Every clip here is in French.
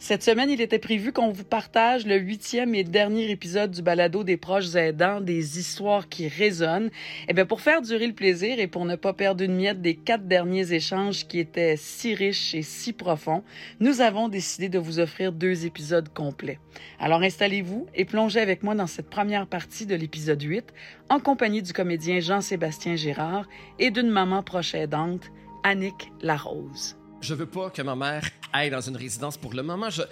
Cette semaine, il était prévu qu'on vous partage le huitième et dernier épisode du balado des proches aidants, des histoires qui résonnent. Eh bien, pour faire durer le plaisir et pour ne pas perdre une miette des quatre derniers échanges qui étaient si riches et si profonds, nous avons décidé de vous offrir deux épisodes complets. Alors installez-vous et plongez avec moi dans cette première partie de l'épisode 8 en compagnie du comédien Jean-Sébastien Girard et d'une maman proche aidante, Annick Larose. Je veux pas que ma mère aille dans une résidence pour le moment. Je,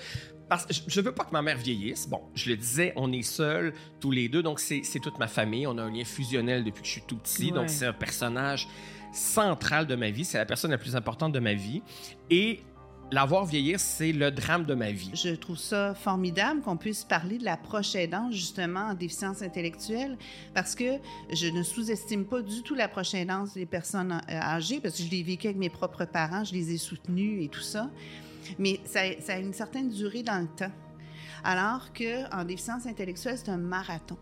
parce, je veux pas que ma mère vieillisse. Bon, je le disais, on est seuls tous les deux, donc c'est toute ma famille. On a un lien fusionnel depuis que je suis tout petit, donc c'est un personnage central de ma vie. C'est la personne la plus importante de ma vie. Et la voir vieillir, c'est le drame de ma vie. Je trouve ça formidable qu'on puisse parler de la proche aidance, justement, en déficience intellectuelle, parce que je ne sous-estime pas du tout la proche aidance des personnes euh, âgées, parce que je l'ai vécu avec mes propres parents, je les ai soutenus et tout ça. Mais ça, ça a une certaine durée dans le temps. Alors qu'en déficience intellectuelle, c'est un marathon.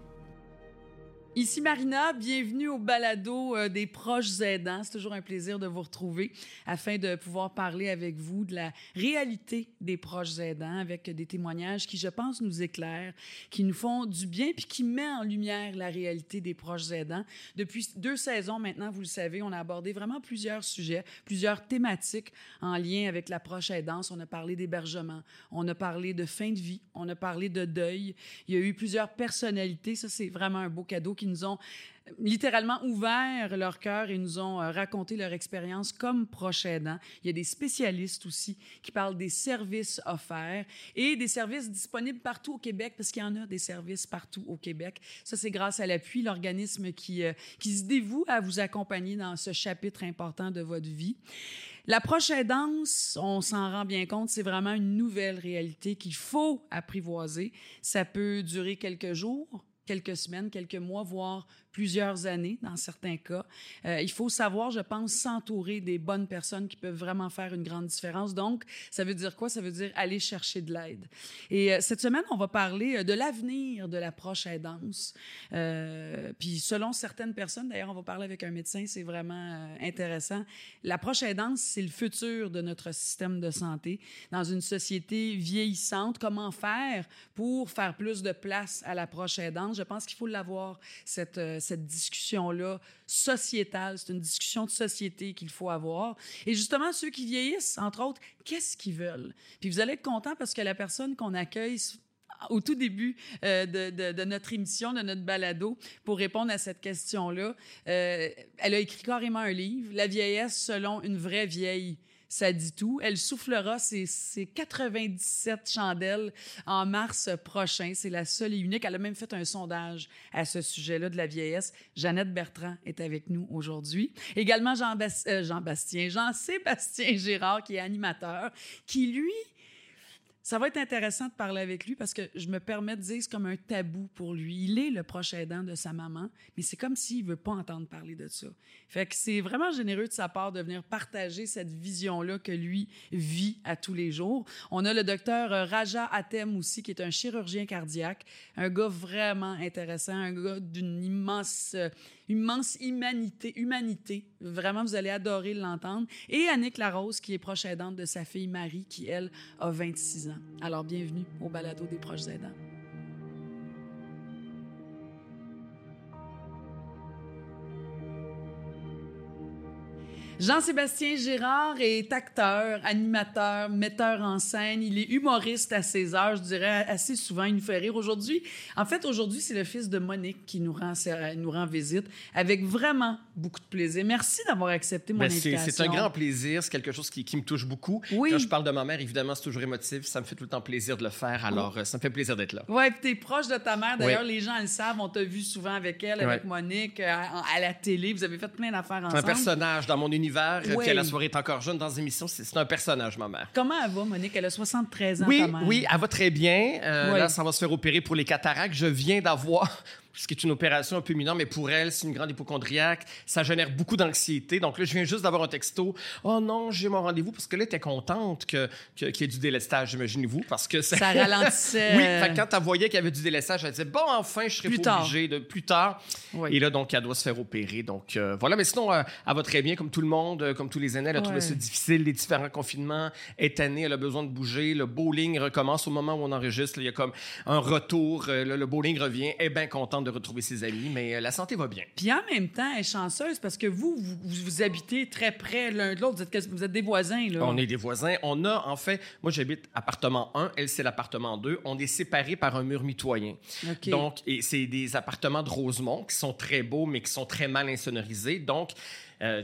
Ici Marina, bienvenue au balado euh, des proches aidants. C'est toujours un plaisir de vous retrouver afin de pouvoir parler avec vous de la réalité des proches aidants avec des témoignages qui, je pense, nous éclairent, qui nous font du bien puis qui met en lumière la réalité des proches aidants. Depuis deux saisons maintenant, vous le savez, on a abordé vraiment plusieurs sujets, plusieurs thématiques en lien avec la proche aidance. On a parlé d'hébergement, on a parlé de fin de vie, on a parlé de deuil. Il y a eu plusieurs personnalités. Ça, c'est vraiment un beau cadeau qui nous ont littéralement ouvert leur cœur et nous ont euh, raconté leur expérience comme proches aidants. Il y a des spécialistes aussi qui parlent des services offerts et des services disponibles partout au Québec, parce qu'il y en a des services partout au Québec. Ça, c'est grâce à l'appui, l'organisme qui, euh, qui se dévoue à vous accompagner dans ce chapitre important de votre vie. La proche aidance, on s'en rend bien compte, c'est vraiment une nouvelle réalité qu'il faut apprivoiser. Ça peut durer quelques jours, quelques semaines, quelques mois, voire plusieurs années dans certains cas. Euh, il faut savoir, je pense, s'entourer des bonnes personnes qui peuvent vraiment faire une grande différence. Donc, ça veut dire quoi? Ça veut dire aller chercher de l'aide. Et euh, cette semaine, on va parler euh, de l'avenir de l'approche aidance. Euh, puis selon certaines personnes, d'ailleurs, on va parler avec un médecin, c'est vraiment intéressant. L'approche aidance, c'est le futur de notre système de santé. Dans une société vieillissante, comment faire pour faire plus de place à l'approche aidance? Je pense qu'il faut l'avoir, cette cette discussion-là sociétale. C'est une discussion de société qu'il faut avoir. Et justement, ceux qui vieillissent, entre autres, qu'est-ce qu'ils veulent? Puis vous allez être content parce que la personne qu'on accueille au tout début euh, de, de, notre émission, de notre balado, pour répondre à cette question-là. Euh, elle a écrit carrément un livre, La vieillesse selon une vraie vieille ça dit tout. Elle soufflera ses, 97 chandelles en mars prochain. C'est la seule et unique. Elle a même fait un sondage à ce sujet-là de la vieillesse. Jeannette Bertrand est avec nous aujourd'hui. Également Jean, euh, Jean Bastien, Jean-Sébastien Gérard, qui est animateur, qui, lui, ça va être intéressant de parler avec lui parce que je me permets de dire c'est comme un tabou pour lui. Il est le proche aidant de sa maman, mais c'est comme s'il veut pas entendre parler de ça. Fait que c'est vraiment généreux de sa part de venir partager cette vision-là que lui vit à tous les jours. On a le docteur Raja Atem aussi, qui est un chirurgien cardiaque, un gars vraiment intéressant, un gars d'une immense immense humanité, humanité. Vraiment, vous allez adorer l'entendre. Et Annick Larose, qui est proche aidante de sa fille Marie, qui, elle, a 26 ans. Alors, bienvenue au balado des proches aidants. Jean-Sébastien Girard est acteur, animateur, metteur en scène. Il est humoriste à ses heures, je dirais assez souvent. Il nous fait rire. Aujourd'hui, en fait, aujourd'hui, c'est le fils de Monique qui nous rend, nous rend visite avec vraiment beaucoup de plaisir. Merci d'avoir accepté mon ben, invitation. C'est un grand plaisir. C'est quelque chose qui, me touche beaucoup. Quand je parle de ma mère, évidemment, c'est toujours émotif. Ça me fait tout le temps plaisir de le faire. Alors, euh, ça me fait plaisir d'être là. Oui, tu es proche de ta mère. D'ailleurs, les gens le savent. On t'a vu souvent avec elle, avec Monique, euh, à, la télé. Vous avez fait plein d'affaires ensemble. un personnage dans mon univers univers. Puis à la soirée est encore jeune dans une émission. C'est un personnage, ma mère. Comment elle va, Monique? Elle a 73 ans, oui, ta mère. Oui, elle va très bien. Euh, là, ça va se faire opérer pour les cataractes. Je viens d'avoir ce qui est une opération un peu mineure, mais pour elle, c'est une grande hypochondriaque. Ça génère beaucoup d'anxiété. Donc là, je viens juste d'avoir un texto. Oh non, j'ai mon rendez-vous parce que là, t'es contente que, que, qu'il y ait du délestage, imaginez-vous, parce que ça, ça ralentissait. oui, fait quand elle voyait qu'il y avait du délestage, elle disait bon, enfin, je serai plus pas obligée de plus tard. Et là, donc, elle doit se faire opérer. Donc euh, voilà, mais sinon, euh, elle va très bien, comme tout le monde, euh, comme tous les années. Elle a trouvé ça difficile, les différents confinements. est année, elle a besoin de bouger. Le bowling recommence au moment où on enregistre. il y a comme un retour. le, bowling revient. Elle est bien contente de retrouver ses amis, mais la santé va bien. Puis en même temps, elle est chanceuse parce que vous, vous, vous habitez très près l'un de l'autre. Vous êtes, vous êtes des voisins. Là. On est des voisins. On a, en fait, moi, j'habite appartement 1, elle, c'est l'appartement 2. On est séparés par un mur mitoyen. Donc, et c'est des appartements de Rosemont qui sont très beaux, mais qui sont très mal insonorisés. Donc, euh,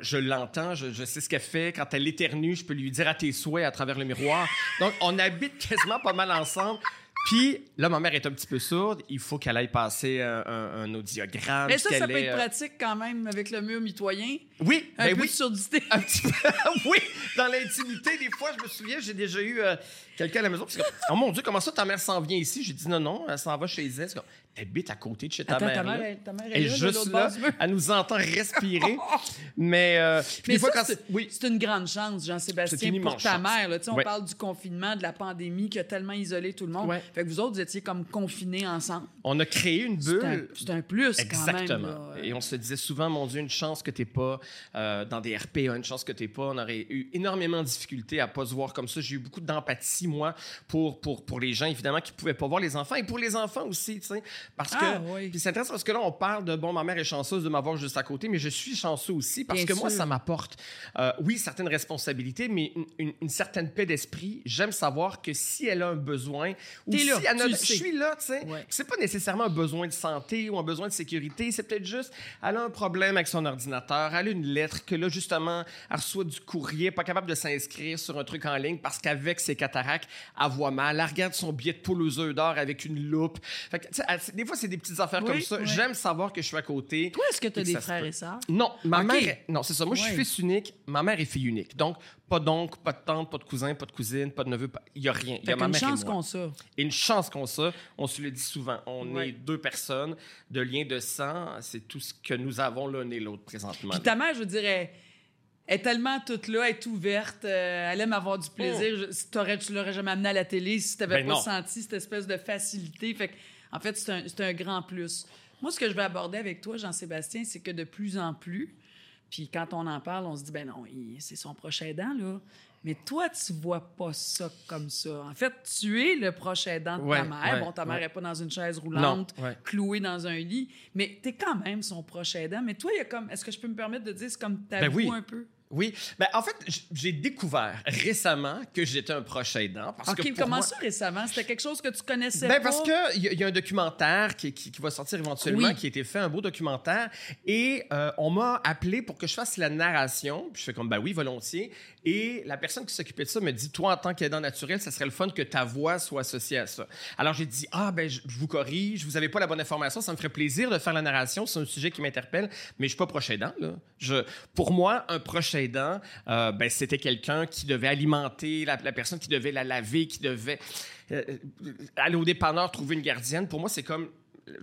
je, l'entends, je, sais ce qu'elle fait. Quand elle éternue, je peux lui dire à tes souhaits à travers le miroir. Donc, on habite quasiment pas mal ensemble. Puis là, ma mère est un petit peu sourde. Il faut qu'elle aille passer un, audiogramme. Mais ça, ça peut être euh, pratique quand même avec le mur mitoyen. Oui, un ben peu oui. de surdité. Un petit peu. oui, dans l'intimité, des fois, je me souviens, j'ai déjà eu euh, quelqu'un à la maison. oh mon Dieu, comment ça, ta mère s'en vient ici? J'ai dit non, non, elle s'en va chez elle t'habites à côté de chez ta mère. Ta mère, ta mère est, juste là, elle nous entend respirer. mais, euh, mais ça, quand... c'est, oui. c'est une grande chance, Jean-Sébastien, pour ta mère. Là. On parle du confinement, de la pandémie qui a tellement isolé tout le monde. Fait que vous autres, vous étiez comme confinés ensemble. On a créé une bulle. C'est un, plus Exactement. quand même. Et on se disait souvent, mon Dieu, une chance que t'es pas euh, dans des RPA, une chance que t'es pas. On aurait eu énormément de difficultés à pas se voir comme ça. J'ai eu beaucoup d'empathie, moi, pour, pour, pour les gens, évidemment, qui pouvaient pas voir les enfants. Et pour les enfants aussi, tu sais. Parce que. Ah, oui. Puis c'est intéressant parce que là, on parle de bon, ma mère est chanceuse de m'avoir juste à côté, mais je suis chanceux aussi parce que moi, ça m'apporte, euh, oui, certaines responsabilités, mais une, certaine paix d'esprit. J'aime savoir que si elle a un besoin, ou si elle a, je suis là, tu sais. C'est pas nécessairement un besoin de santé ou un besoin de sécurité, c'est peut-être juste, elle a un problème avec son ordinateur, elle a une lettre que là, justement, elle reçoit du courrier, pas capable de s'inscrire sur un truc en ligne parce qu'avec ses cataractes, elle voit mal, elle regarde son billet de poule aux œufs d'or avec une loupe. Fait que, des fois, c'est des petites affaires comme ça. J'aime savoir que je suis à côté. Toi, est-ce que tu as des frères et sœurs? Non, ma mère. Non, c'est ça. Moi, je suis fils unique. Ma mère est fille unique. Donc, pas d'oncle, pas de tante, pas de cousin, pas de cousine, pas de neveu. Il n'y a rien. Il y a ma une mère chance qu'on ça. Une chance qu'on ça. On se le dit souvent. On est deux personnes de lien de sang. C'est tout ce que nous avons l'un et l'autre présentement. Puis ta mère, je dirais est tellement toute là, elle est ouverte, euh, elle aime avoir du plaisir. Oh. tu l'aurais jamais amené à la télé si tu n'avais ben pas senti cette espèce de facilité. Fait en fait, c'est un, un, grand plus. Moi, ce que je vais aborder avec toi, Jean-Sébastien, c'est que de plus en plus, puis quand on en parle, on se dit, ben non, c'est son prochain aidant, là. Mais toi, tu vois pas ça comme ça. En fait, tu es le prochain aidant de ta mère. bon, ta mère n'est pas dans une chaise roulante, clouée dans un lit, mais tu es quand même son prochain aidant. Mais toi, il y a comme, est-ce que je peux me permettre de dire, c'est comme ta ben un peu? Oui. Ben, en fait, j'ai découvert récemment que j'étais un proche aidant. Parce OK, que comment ça récemment? C'était quelque chose que tu connaissais ben, pas? Parce qu'il y, y, a un documentaire qui, qui, va sortir éventuellement, qui a été fait, un beau documentaire. Et euh, on m'a appelé pour que je fasse la narration. Puis je fais comme, ben oui, volontiers. Et la personne qui s'occupait de ça me dit, toi, en tant qu'aidant naturel, ça serait le fun que ta voix soit associée à ça. Alors j'ai dit, ah, ben je, vous corrige, vous n'avez pas la bonne information, ça me ferait plaisir de faire la narration, c'est un sujet qui m'interpelle, mais je suis pas proche aidant. Là. Je, pour moi, un proche aidant, euh, ben, c'était quelqu'un qui devait alimenter la, personne, qui devait la laver, qui devait euh, aller au dépanneur, trouver une gardienne. Pour moi, c'est comme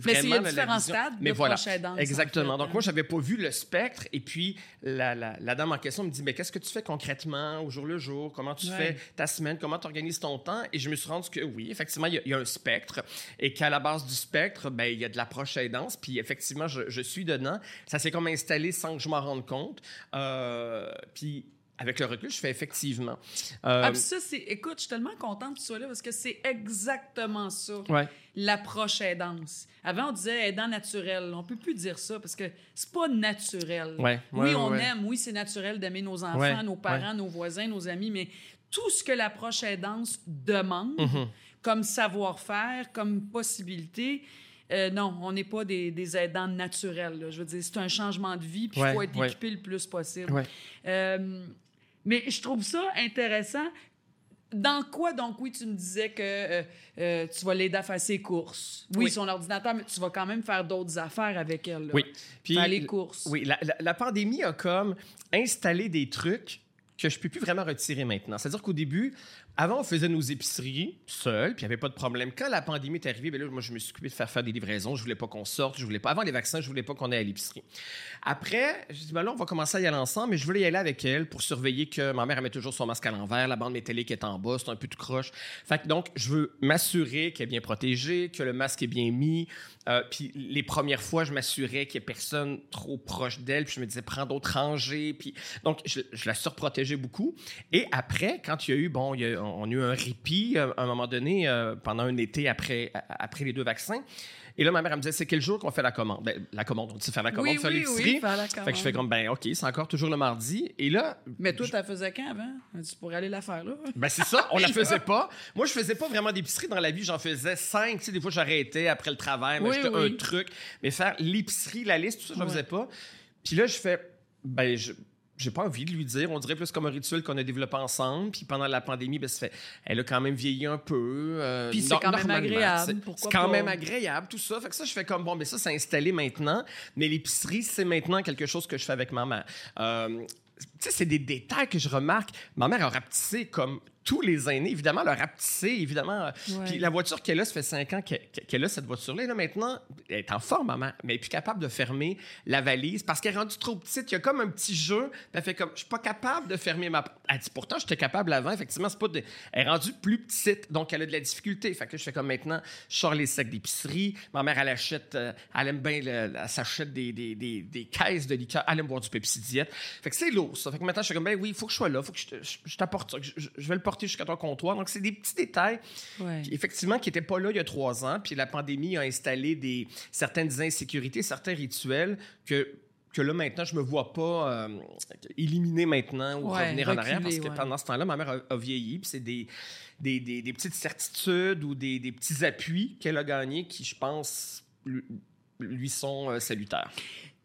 mais il y a différents stades mais de voilà, aidance, Exactement. Donc, moi, je n'avais pas vu le spectre. Et puis, la, la, dame en question me dit Mais qu'est-ce que tu fais concrètement au jour le jour? Comment tu fais ta semaine? Comment tu organises ton temps? Et je me suis rendu que oui, effectivement, il y, a un spectre. Et qu'à la base du spectre, ben, il y a de l'approche aidance. Puis, effectivement, je, je, suis dedans. Ça s'est comme installé sans que je m'en rende compte. Euh, puis, avec le recul, je fais effectivement. Euh... Ah, ça, c'est. Écoute, je suis tellement contente que tu sois là parce que c'est exactement ça. Ouais. L'approche aidance. Avant, on disait aidant naturel. On peut plus dire ça parce que c'est pas naturel. Ouais. oui, on aime. Oui, c'est naturel d'aimer nos enfants, nos parents, nos voisins, nos amis, mais tout ce que l'approche aidance demande, mm-hmm. comme savoir-faire, comme possibilité, euh, non, on n'est pas des, des, aidants naturels. Je veux dire, c'est un changement de vie, puis il faut être équipé le plus possible. Euh, mais je trouve ça intéressant. Dans quoi, donc, oui, tu me disais que euh, euh, tu vas l'aider à faire ses courses. Oui, son ordinateur, mais tu vas quand même faire d'autres affaires avec elle. Oui. Puis, faire les courses. Oui, la, la, pandémie a comme installé des trucs que je peux plus vraiment retirer maintenant. C'est-à-dire qu'au début, avant, on faisait nos épiceries seuls, puis il n'y avait pas de problème. Quand la pandémie est arrivée, bien là, moi, je me suis occupé de faire faire des livraisons. Je voulais pas qu'on sorte, je voulais pas. Avant les vaccins, je voulais pas qu'on aille à l'épicerie. Après, je dis, ben là, on va commencer à y aller ensemble, mais je voulais y aller avec elle pour surveiller que ma mère met toujours son masque à l'envers, la bande métallique est en bas, c'est un peu tout croche. Fait donc, je veux m'assurer qu'elle est bien protégée, que le masque est bien mis. Euh, puis les premières fois, je m'assurais qu'il n'y ait personne trop proche d'elle, puis je me disais, prends d'autres rangées. Puis donc, je, la surprotégeais beaucoup. Et après, quand il y a eu, bon, on, a eu un répit euh, à un moment donné, euh, pendant un été après, après les deux vaccins. Et là, ma mère, elle me disait, c'est quel jour qu'on fait la commande? Ben, la commande, on dit faire la commande, oui, oui, oui, faire la commande. Fait que je fais comme, ben, OK, c'est encore toujours le mardi. Et là. Mais toi, tu la faisais quand avant? Tu pourrais aller la faire là? Ben, c'est ça, on la faisait pas. Moi, je faisais pas vraiment d'épicerie dans la vie, j'en faisais cinq. Tu sais, des fois, j'arrêtais après le travail, j'étais un truc. Mais faire l'épicerie, la liste, tout ça, je ne faisais pas. Puis là, je fais, ben, je, j'ai pas envie de lui dire. On dirait plus comme un rituel qu'on a développé ensemble. Puis pendant la pandémie, ben, fait, elle a quand même vieilli un peu. Euh, puis c'est quand même agréable. C'est quand même agréable, tout ça. Fait que ça, je fais comme bon, mais ça, c'est installé maintenant. Mais l'épicerie, c'est maintenant quelque chose que je fais avec maman. Euh, sais, c'est des détails que je remarque. Ma mère a rapetissé comme tous les aînés, évidemment, le rapetissé, évidemment. Puis la voiture qu'elle a, ça fait cinq ans qu'elle a cette voiture-là. Là, maintenant, elle est en forme, maman, mais elle n'est plus capable de fermer la valise parce qu'elle est rendue trop petite. Il y a comme un petit jeu. Elle fait comme, je suis pas capable de fermer ma... Elle dit, pourtant, j'étais capable avant. Effectivement, c'est pas Elle est rendue plus petite, donc elle a de la difficulté. Fait que je fais comme maintenant, je sors les sacs d'épicerie. Ma mère, elle achète, euh, elle aime bien, elle s'achète des, des, des, des, caisses de liqueur. Elle aime boire du Pepsi Diet. Fait que c'est lourd, ça. Fait que maintenant, je suis comme, ben oui, il faut que je sois là, il faut que je, t'apporte ça. Je, je vais le porter jusqu'à ton comptoir. Donc, c'est des petits détails, effectivement, qui n'étaient pas là il y a trois ans. Puis la pandémie a installé des, certaines insécurités, certains rituels que que là, maintenant, je me vois pas euh, éliminer maintenant ou revenir en arrière parce que pendant ce temps-là, ma mère a, vieilli. Puis c'est des, des, des, petites certitudes ou des, des petits appuis qu'elle a gagnés qui, je pense, lui, sont euh, salutaires.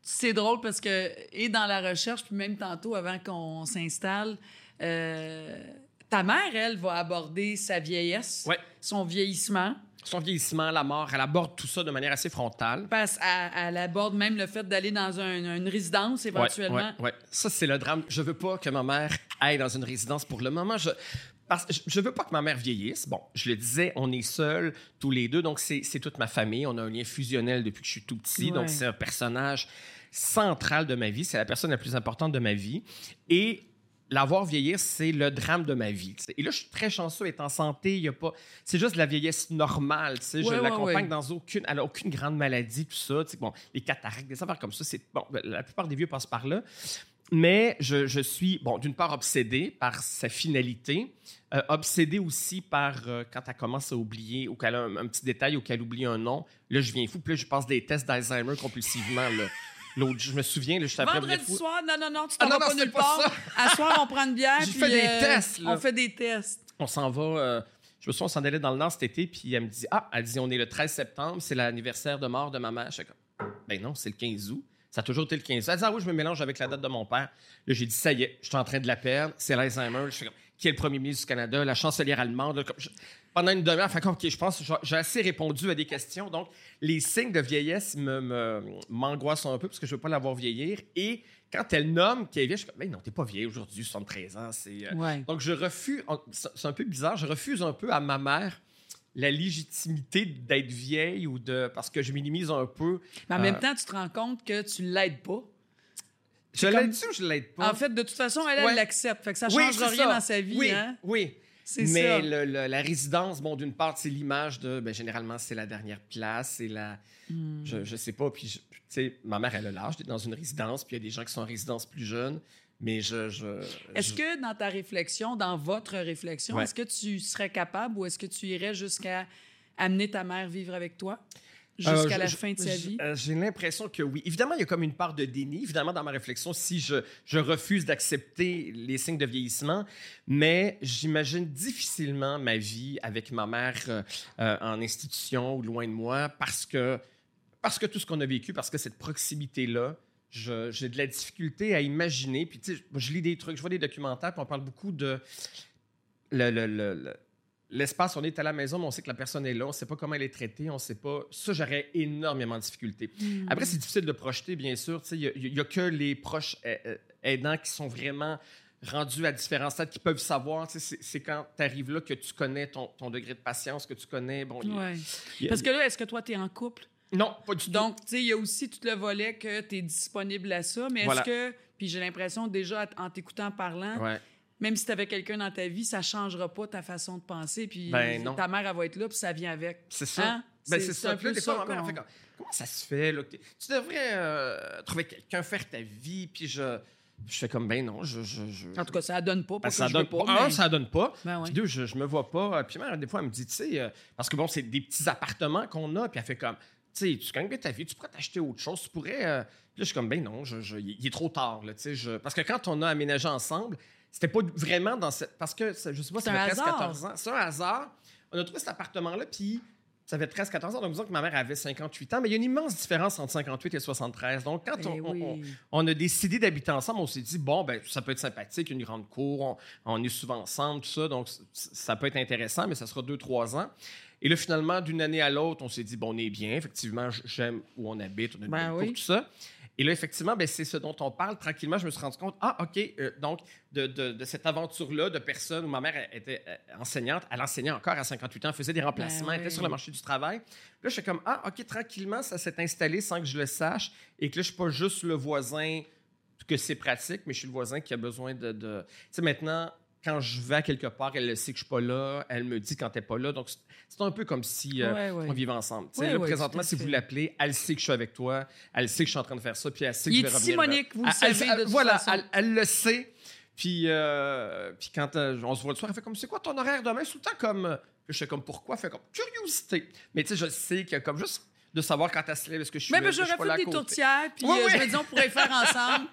C'est drôle parce que, et dans la recherche, puis même tantôt, avant qu'on s'installe, euh, ta mère, elle, va aborder sa vieillesse, son vieillissement. Son vieillissement, la mort, elle aborde tout ça de manière assez frontale. Parce qu'elle aborde même le fait d'aller dans une résidence éventuellement. Oui, ouais, ça c'est le drame. Je veux pas que ma mère aille dans une résidence pour le moment. Je, parce je veux pas que ma mère vieillisse. Bon, je le disais, on est seuls tous les deux, donc c'est toute ma famille. On a un lien fusionnel depuis que je suis tout petit, donc c'est un personnage central de ma vie. C'est la personne la plus importante de ma vie. Et la voir vieillir, c'est le drame de ma vie. Et là, je suis très chanceux, être en santé. Il y a pas, c'est juste de la vieillesse normale. je l'accompagne dans aucune, elle a aucune grande maladie, tout ça. Bon, les cataractes, des affaires comme ça, c'est bon. La plupart des vieux passent par là. Mais je, suis, bon, d'une part obsédé par sa finalité, euh, obsédé aussi par euh, quand elle commence à oublier ou qu'elle a un, petit détail ou qu'elle oublie un nom. Là, je viens fou. Puis là, je passe des tests d'Alzheimer compulsivement. Là. L'autre, je me souviens, je après Vendredi soir, non, non, non, tu t'en ah, vas pas nulle part. À soir, on prend une bière. J'ai fait des euh, tests. On fait des tests. On s'en va. Euh, je me souviens, on s'en allait dans le Nord cet été, puis elle me dit Ah, elle dit, on est le 13 septembre, c'est l'anniversaire de mort de ma mère. Je suis comme Ben non, c'est le 15 août. Ça a toujours été le 15 août. Elle dit Ah oui, je me mélange avec la date de mon père. Là, j'ai dit Ça y est, je suis en train de la perdre. C'est l'Alzheimer. Je suis comme Qui est le premier ministre du Canada? La chancelière allemande pendant une demi-heure. OK, je pense j'ai assez répondu à des questions. Donc, les signes de vieillesse m'angoissent un peu parce que je ne veux pas la voir vieillir. Et quand elle nomme qu'elle est vieille, je suis comme, mais non, t'es pas vieille aujourd'hui, 73 ans. C'est, euh, Donc, je refuse, c'est un peu bizarre, je refuse un peu à ma mère la légitimité d'être vieille ou de. parce que je minimise un peu. Mais en même euh, temps, tu te rends compte que tu l'aides pas. Je l'aide-tu ou je l'aide pas? En fait, de toute façon, elle, l'accepte. Fait que ça change rien dans sa vie. Oui, hein? oui. Mais la résidence, bon, d'une part, c'est l'image de, ben, généralement, c'est la dernière place, c'est la, hmm. je, je sais pas, puis, tu sais, ma mère, elle a l'âge d'être dans une résidence, puis il y a des gens qui sont en résidence plus jeunes, mais je... est-ce que dans ta réflexion, dans votre réflexion, est-ce que tu serais capable ou est-ce que tu irais jusqu'à amener ta mère vivre avec toi? jusqu'à euh, la fin de sa vie? Euh, j'ai l'impression que oui. Évidemment, il y a comme une part de déni. Évidemment, dans ma réflexion, si je, je refuse d'accepter les signes de vieillissement, mais j'imagine difficilement ma vie avec ma mère euh, en institution ou loin de moi parce que, parce que tout ce qu'on a vécu, parce que cette proximité-là, j'ai de la difficulté à imaginer. Puis, tu sais, je lis des trucs, je vois des documentaires, puis on parle beaucoup de le, le, le, l'espace, on est à la maison, mais on sait que la personne est là, on ne sait pas comment elle est traitée, on ne sait pas. Ça, j'aurais énormément de difficultés. Hmm. Après, c'est difficile de projeter, bien sûr. Il n'y a, que les proches aidants qui sont vraiment rendus à différents stades qui peuvent savoir. C'est quand tu arrives là que tu connais ton, degré de patience, que tu connais. Bon, Parce que là, est-ce que toi, tu es en couple? Non, pas du tout. Donc, tu sais, il y a aussi tout le volet que tu es disponible à ça, mais est-ce que, puis j'ai l'impression déjà en t'écoutant parlant, même si tu avais quelqu'un dans ta vie, ça changera pas ta façon de penser, puis ben, ta mère, elle va être là, puis ça vient avec. C'est ça. Hein? Ben, c'est ça. Là, des fois, ma mère, fait comment ça se fait? Là, tu devrais euh, trouver quelqu'un, faire ta vie, puis je... Je fais comme, ben non, je. en tout cas, ça donne pas. Ben, ça donne pas. Un, ça donne pas. Ben puis deux, je, je me vois pas. Puis mère, des fois, elle me dit, tu sais, euh, parce que bon, c'est des petits appartements qu'on a, puis elle fait comme, tu gagnes ta vie, tu pourrais t'acheter autre chose, tu pourrais. Euh, là, je suis comme, ben non, je, il est trop tard, là. Parce que quand on a aménagé ensemble, c'était pas vraiment dans cette. Parce que, je sais pas, ça fait 13-14 ans. C'est un hasard. On a trouvé cet appartement-là, puis ça fait 13-14 ans. Donc, disons que ma mère avait 58 ans, mais il y a une immense différence entre 58 et 73. Donc, quand eh on, a décidé d'habiter ensemble, on s'est dit, bon, ben, ça peut être sympathique, une grande cour, on, est souvent ensemble, tout ça. Donc, ça peut être intéressant, mais ça sera 2-3 ans. Et là, finalement, d'une année à l'autre, on s'est dit, bon, on est bien. Effectivement, j'aime où on habite, on a ben oui. tout ça. Et là, effectivement, ben, c'est ce dont on parle. Tranquillement, je me suis rendu compte, ah, OK, euh, donc, de, cette aventure-là de personne où ma mère était euh, enseignante, elle enseignait encore à 58 ans, faisait des remplacements, ben était sur le marché du travail. Là, je suis comme, ah, OK, tranquillement, ça s'est installé sans que je le sache et que là, je suis pas juste le voisin que c'est pratique, mais je suis le voisin qui a besoin de. de... Tu sais, maintenant, quand je vais quelque part, elle le sait que je suis pas là, elle me dit quand tu n'es pas là. Donc, c'est un peu comme si euh, on vivait ensemble. là, présentement, si vous l'appelez, elle sait que je suis avec toi, elle sait que je suis en train de faire ça, puis elle sait que je vais revenir. Monique, vous le savez. voilà, elle, le sait. Puis, euh, puis quand euh, on se voit le soir, elle fait comme c'est quoi ton horaire demain? Tout le temps comme. Je fais comme pourquoi? Elle fait comme curiosité. Mais tu sais, je sais qu'il y a comme juste de savoir quand elle se lève, est-ce que je suis Mais, mais j'aurais fait des tourtières, puis je me dis, on pourrait faire ensemble.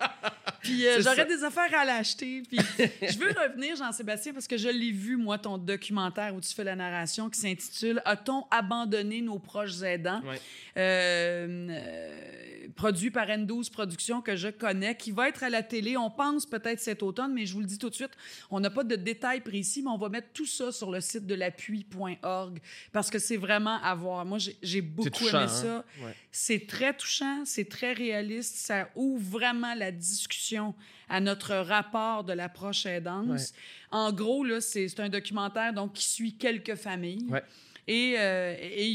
Puis euh, j'aurais des affaires à l'acheter. Puis je veux revenir, Jean-Sébastien, parce que je l'ai vu, moi, ton documentaire où tu fais la narration qui s'intitule A-t-on abandonné nos proches aidants? Euh, euh, produit par N12 Productions que je connais, qui va être à la télé. On pense peut-être cet automne, mais je vous le dis tout de suite, on n'a pas de détails précis, mais on va mettre tout ça sur le site de l'appui.org parce que c'est vraiment à voir. Moi, j'ai beaucoup aimé ça. Hein? C'est très touchant, c'est très réaliste. Ça ouvre vraiment la discussion à notre rapport de l'approche aidance. En gros, là, c'est un documentaire donc, qui suit quelques familles. Et euh, il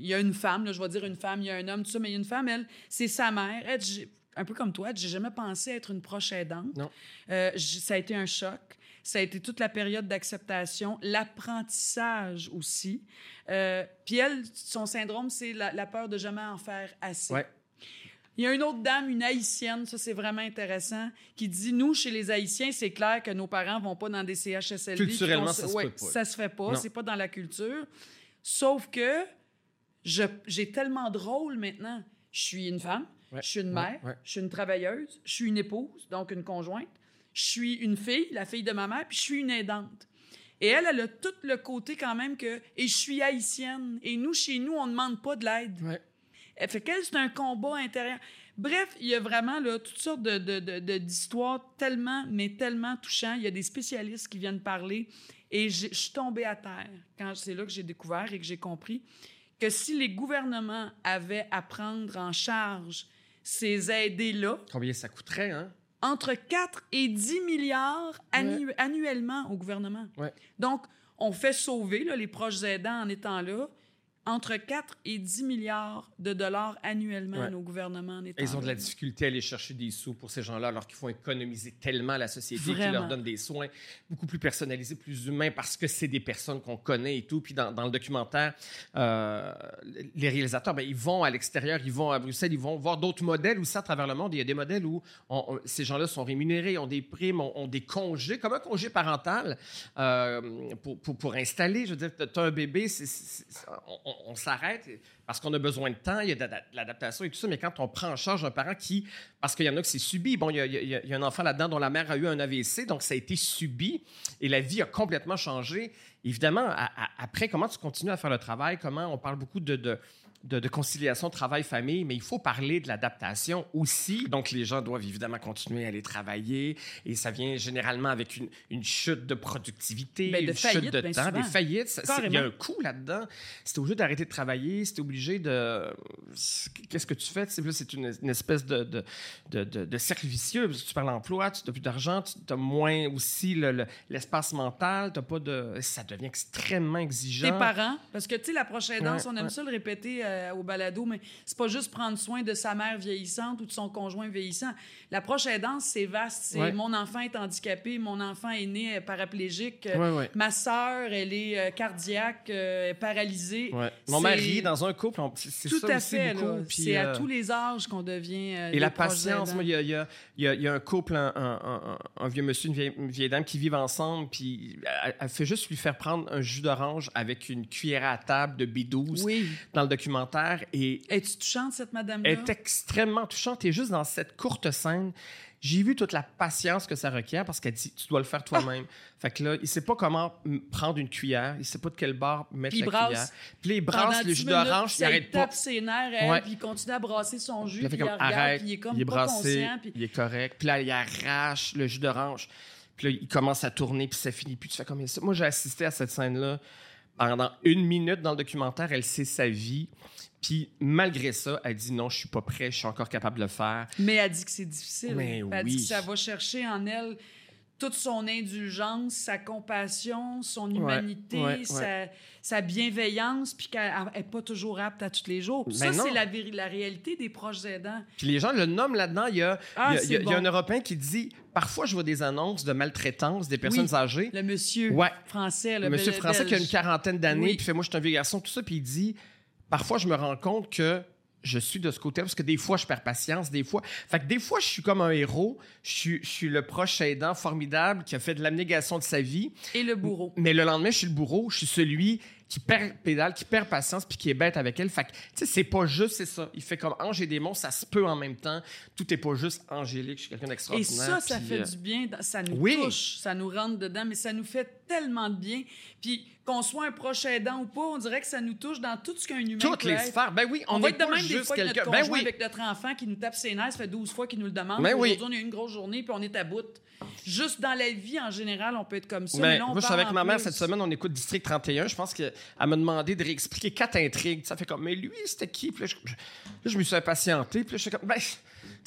y, a une femme, là, je vais dire une femme, il y a un homme, tout ça, mais il y a une femme, elle, c'est sa mère. Elle, un peu comme toi, j'ai jamais pensé être une proche aidante. Non. Euh, ça a été un choc. Ça a été toute la période d'acceptation, l'apprentissage aussi. Euh, puis elle, son syndrome, c'est la, peur de jamais en faire assez. Il y a une autre dame, une haïtienne, ça c'est vraiment intéressant, qui dit nous chez les haïtiens, c'est clair que nos parents vont pas dans des CHSLD. Culturellement, ça se fait pas. Ça se fait pas, c'est pas dans la culture. Sauf que j'ai tellement de rôles maintenant. Je suis une femme, je suis une mère, je suis une travailleuse, je suis une épouse, donc une conjointe, je suis une fille, la fille de ma mère, puis je suis une aidante. Et elle, elle a tout le côté quand même que. Et je suis haïtienne. Et nous, chez nous, on ne demande pas de l'aide. Ouais. Elle fait qu'elle, c'est un combat intérieur. Bref, il y a vraiment là, toutes sortes d'histoires de, de, tellement, mais tellement touchantes. Il y a des spécialistes qui viennent parler. Et je suis tombée à terre quand c'est là que j'ai découvert et que j'ai compris que si les gouvernements avaient à prendre en charge ces aidés-là. Combien ça coûterait, hein? Entre 4 et 10 milliards annuellement au gouvernement. Donc, on fait sauver les proches aidants en étant là entre 4 et 10 milliards de dollars annuellement à nos gouvernements. Ils ont de la difficulté à aller chercher des sous pour ces gens-là, alors qu'il faut économiser tellement la société qui leur donne des soins beaucoup plus personnalisés, plus humains, parce que c'est des personnes qu'on connaît et tout. Puis dans, le documentaire, euh, les réalisateurs, ben, ils vont à l'extérieur, ils vont à Bruxelles, ils vont voir d'autres modèles aussi à travers le monde. Il y a des modèles où ces gens-là sont rémunérés, ont des primes, ont, des congés, comme un congé parental euh, pour, pour, installer. Je veux dire, tu as un bébé, c'est on, s'arrête parce qu'on a besoin de temps, il y a de, l'adaptation et tout ça, mais quand on prend en charge un parent qui, parce qu'il y en a que c'est subi, bon, il y, a, un enfant là-dedans dont la mère a eu un AVC, donc ça a été subi et la vie a complètement changé. évidemment, après, comment tu continues à faire le travail? Comment on parle beaucoup de de, conciliation travail-famille, mais il faut parler de l'adaptation aussi. Donc, les gens doivent évidemment continuer à aller travailler et ça vient généralement avec une, une chute de productivité, ben, une chute de temps, des faillites. Il y a un coût là-dedans. Si tu obligé d'arrêter de travailler, si tu obligé de. Qu'est-ce que tu fais? C'est une, une, espèce de, de, de, de, cercle vicieux. Parce que tu parles d'emploi, tu n'as plus d'argent, tu as moins aussi l'espace mental, as pas de. Ça devient extrêmement exigeant. Tes parents, parce que tu sais, la prochaine danse, on aime ça le répéter euh, au balado, mais c'est pas juste prendre soin de sa mère vieillissante ou de son conjoint vieillissant. La prochaine danse, c'est vaste. C'est mon enfant est handicapé, mon enfant est né paraplégique, euh, ma sœur, elle est euh, cardiaque, paralysée. Mon mari, dans un couple, c'est ça à fait. C'est à tous les âges qu'on devient. Et la patience, il y a, y, y a, un couple, un, un, vieux monsieur, une vieille, dame qui vivent ensemble, puis elle, fait juste lui faire prendre un jus d'orange avec une cuillère à table de B12 dans le document et Es-tu touchante, cette madame-là? Elle est extrêmement touchante. Et juste dans cette courte scène, j'ai vu toute la patience que ça requiert parce qu'elle dit tu dois le faire toi-même. Fait que là, il sait pas comment prendre une cuillère, il sait pas de quel bord mettre la cuillère. Puis il brasse le jus d'orange, il arrête pas. Il tape ses nerfs, puis il continue à brasser son jus, il puis il arrête, puis il est comme il est brassé, puis... il est correct. Puis là, il arrache le jus d'orange. Puis là, il commence à tourner, puis ça finit plus. Tu fais comme ça. Moi, j'ai assisté à cette scène-là pendant une minute dans le documentaire. Elle sait sa vie. Puis malgré ça, elle dit non, je suis pas prêt, je suis encore capable de le faire. Mais elle dit que c'est difficile. Mais elle dit que ça va chercher en elle toute son indulgence, sa compassion, son humanité, Sa, bienveillance, puis qu'elle n'est pas toujours apte à tous les jours. ça, c'est la, la, réalité des proches aidants. Puis les gens le nomment là-dedans. Il y a, ah, il y a, un Européen qui dit Parfois, je vois des annonces de maltraitance des personnes âgées. Le monsieur français. Le, monsieur français qui a une quarantaine d'années, puis fait Moi, je suis un vieux garçon, tout ça, puis il dit Parfois, je me rends compte que je suis de ce côté parce que des fois, je perds patience, des fois. Fait que des fois, je suis comme un héros. Je suis, je suis le proche aidant formidable qui a fait de l'abnégation de sa vie. Et le bourreau. Mais le lendemain, je suis le bourreau. Je suis celui qui perd pédale, qui perd patience, puis qui est bête avec elle. Fait que, tu sais, c'est pas juste, c'est ça. Il fait comme ange et démon, ça se peut en même temps. Tout est pas juste angélique, je suis quelqu'un d'extraordinaire. Et ça, ça fait euh, du bien. Ça nous touche, ça nous rentre dedans, mais ça nous fait tellement de bien. Puis qu'on soit un proche aidant ou pas, on dirait que ça nous touche dans tout ce qu'un humain Toutes les sphères. Ben oui, on, va être de même des fois avec notre ben oui. avec notre enfant qui nous tape ses nerfs, ça fait 12 fois qu'il nous le demande. Ben oui. Aujourd'hui, on a eu une grosse journée, puis on est à bout. Juste dans la vie, en général, on peut être comme ça. Ben, moi, je suis avec ma mère cette semaine, on écoute District 31. Je pense qu'elle m'a demandé de réexpliquer quatre intrigues. Ça fait comme, mais lui, c'était qui? Puis là, je, je, me suis impatienté. Puis là, je suis comme, ben,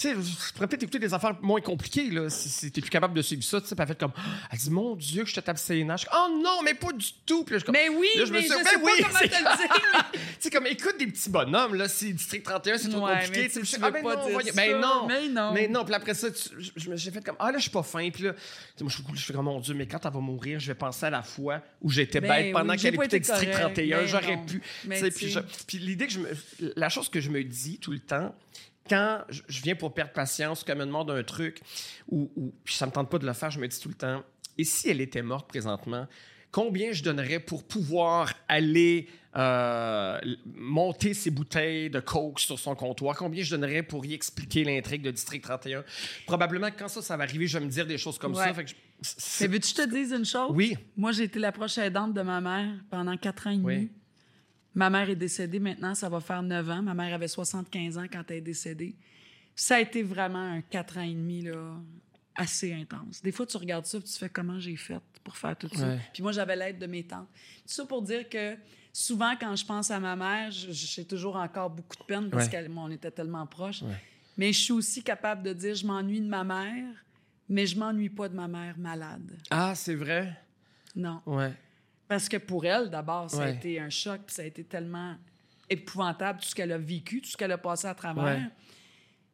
tu sais, je pourrais peut-être écouter des affaires moins compliquées, là, si, t'es plus capable de suivre ça, tu sais. Elle fait comme, elle dit, mon Dieu, que je te tape ses nages. Oh non, mais pas du tout. Puis là, je comme, mais oui, là, je mais me suis, je sais oui, pas comment te le dire. tu sais, comme, écoute des petits bonhommes, là, si District 31, c'est trop compliqué. tu sais, ah, ben non, mais non, mais non. Mais non, puis après ça, j'ai fait comme, ah là, je suis pas fin. Puis là, moi, je, je fais comme, mon Dieu, mais quand elle va mourir, je vais penser à la fois où j'étais ben bête pendant qu'elle écoutait District 31. Ben j'aurais pu. Puis l'idée que je me. La chose que je me dis tout le temps, quand je viens pour perdre patience, quand elle me demande un truc, ou, ou ça me tente pas de le faire, je me dis tout le temps, et si elle était morte présentement, combien je donnerais pour pouvoir aller euh, monter ses bouteilles de coke sur son comptoir? Combien je donnerais pour y expliquer l'intrigue de District 31? Probablement que quand ça, ça va arriver, je vais me dire des choses comme ça. Fait veux-tu je te dise une chose? Oui. Moi, j'ai été la prochaine aidante de ma mère pendant quatre ans et demi. Oui. Ma mère est décédée maintenant, ça va faire 9 ans. Ma mère avait 75 ans quand elle est décédée. Ça a été vraiment un 4 ans et demi là, assez intense. Des fois, tu regardes ça et tu fais comment j'ai fait pour faire tout ça. Puis moi, j'avais l'aide de mes tantes. Tout ça pour dire que souvent, quand je pense à ma mère, j'ai toujours encore beaucoup de peine parce qu'on était tellement proches. Mais je suis aussi capable de dire je m'ennuie de ma mère, mais je m'ennuie pas de ma mère malade. Ah, c'est vrai? Non. Ouais. Parce que pour elle, d'abord, ça a été un choc, puis ça a été tellement épouvantable, tout ce qu'elle a vécu, tout ce qu'elle a passé à travers.